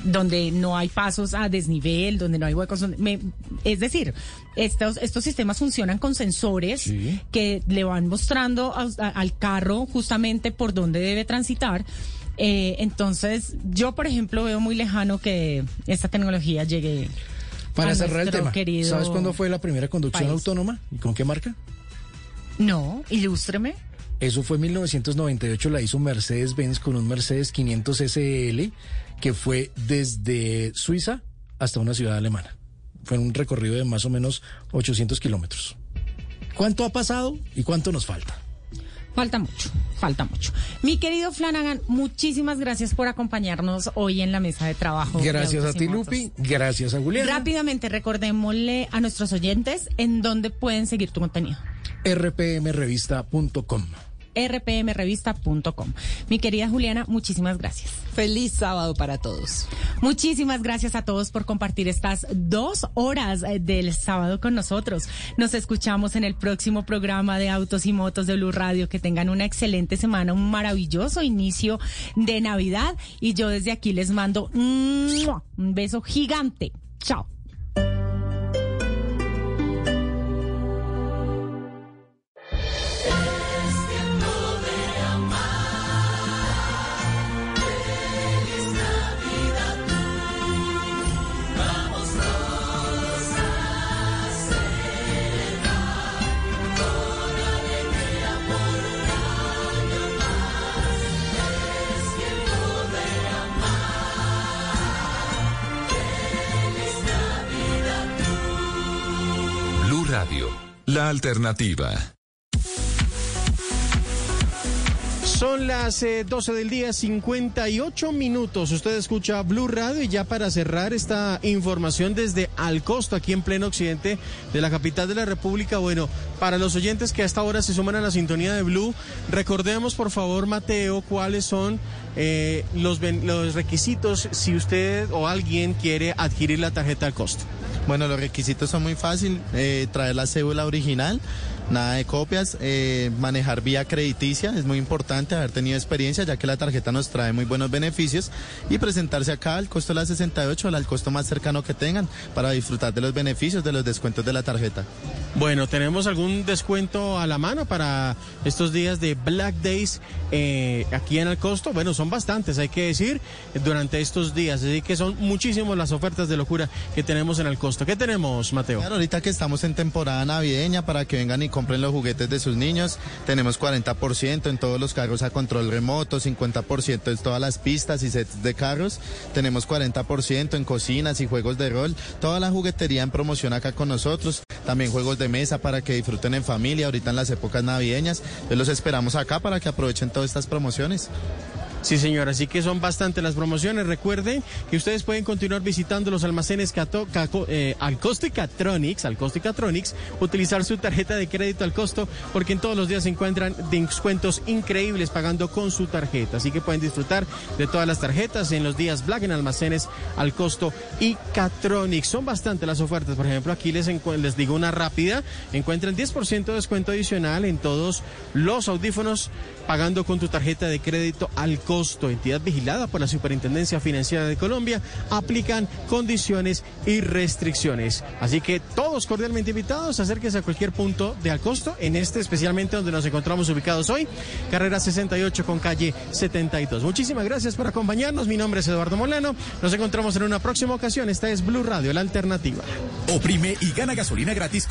donde no hay pasos a desnivel, donde no hay huecos. es decir, estos, estos sistemas funcionan con sensores que le van mostrando al carro justamente por dónde debe transitar. Eh, entonces, yo, por ejemplo, veo muy lejano que esta tecnología llegue. Para cerrar el tema, ¿sabes cuándo fue la primera conducción autónoma y con qué marca? No, ilústreme. Eso fue en 1998, la hizo Mercedes-Benz con un Mercedes 500 SL que fue desde Suiza hasta una ciudad alemana. Fue un recorrido de más o menos 800 kilómetros. ¿Cuánto ha pasado y cuánto nos falta? Falta mucho, falta mucho. Mi querido Flanagan, muchísimas gracias por acompañarnos hoy en la mesa de trabajo. Gracias a ti, Lupi. Gracias a Julián. Rápidamente, recordémosle a nuestros oyentes en dónde pueden seguir tu contenido. rpmrevista.com rpmrevista.com. Mi querida Juliana, muchísimas gracias. Feliz sábado para todos. Muchísimas gracias a todos por compartir estas dos horas eh, del sábado con nosotros. Nos escuchamos en el próximo programa de Autos y Motos de Blue Radio. Que tengan una excelente semana, un maravilloso inicio de Navidad. Y yo desde aquí les mando un beso gigante. Chao. La alternativa. Son las 12 eh, del día, 58 minutos. Usted escucha Blue Radio y ya para cerrar esta información desde Alcosto, aquí en pleno occidente de la capital de la República. Bueno, para los oyentes que a esta hora se suman a la sintonía de Blue, recordemos por favor, Mateo, cuáles son eh, los, requisitos si usted o alguien quiere adquirir la tarjeta al costo. Bueno, los requisitos son muy fáciles. Eh, traer la cédula original nada de copias, eh, manejar vía crediticia, es muy importante haber tenido experiencia ya que la tarjeta nos trae muy buenos beneficios y presentarse acá al costo de la 68 o al costo más cercano que tengan para disfrutar de los beneficios de los descuentos de la tarjeta. Bueno, ¿tenemos algún descuento a la mano para estos días de Black Days eh, aquí en el costo? Bueno, son bastantes, hay que decir, durante estos días, así que son muchísimas las ofertas de locura que tenemos en el costo. ¿Qué tenemos, Mateo? Claro, ahorita que estamos en temporada navideña para que vengan y compren los juguetes de sus niños. Tenemos 40% en todos los carros a control remoto, 50% en todas las pistas y sets de carros. Tenemos 40% en cocinas y juegos de rol. Toda la juguetería en promoción acá con nosotros. También juegos de mesa para que disfruten en familia ahorita en las épocas navideñas. los esperamos acá para que aprovechen todas estas promociones. Sí, señor, así que son bastante las promociones. Recuerden que ustedes pueden continuar visitando los almacenes Cato, eh, al costo y Catronics, al costo y Catronics, utilizar su tarjeta de crédito al costo, porque en todos los días se encuentran descuentos increíbles pagando con su tarjeta. Así que pueden disfrutar de todas las tarjetas en los días Black en almacenes al costo y Catronics. Son bastante las ofertas. Por ejemplo, aquí les, les digo una rápida. Encuentran 10% de descuento adicional en todos los audífonos pagando con tu tarjeta de crédito al costo entidad vigilada por la Superintendencia Financiera de Colombia, aplican condiciones y restricciones. Así que todos cordialmente invitados, acérquense a cualquier punto de al costo, en este especialmente donde nos encontramos ubicados hoy, carrera 68 con calle 72. Muchísimas gracias por acompañarnos. Mi nombre es Eduardo Molano. Nos encontramos en una próxima ocasión. Esta es Blue Radio, la alternativa. Oprime y gana gasolina gratis.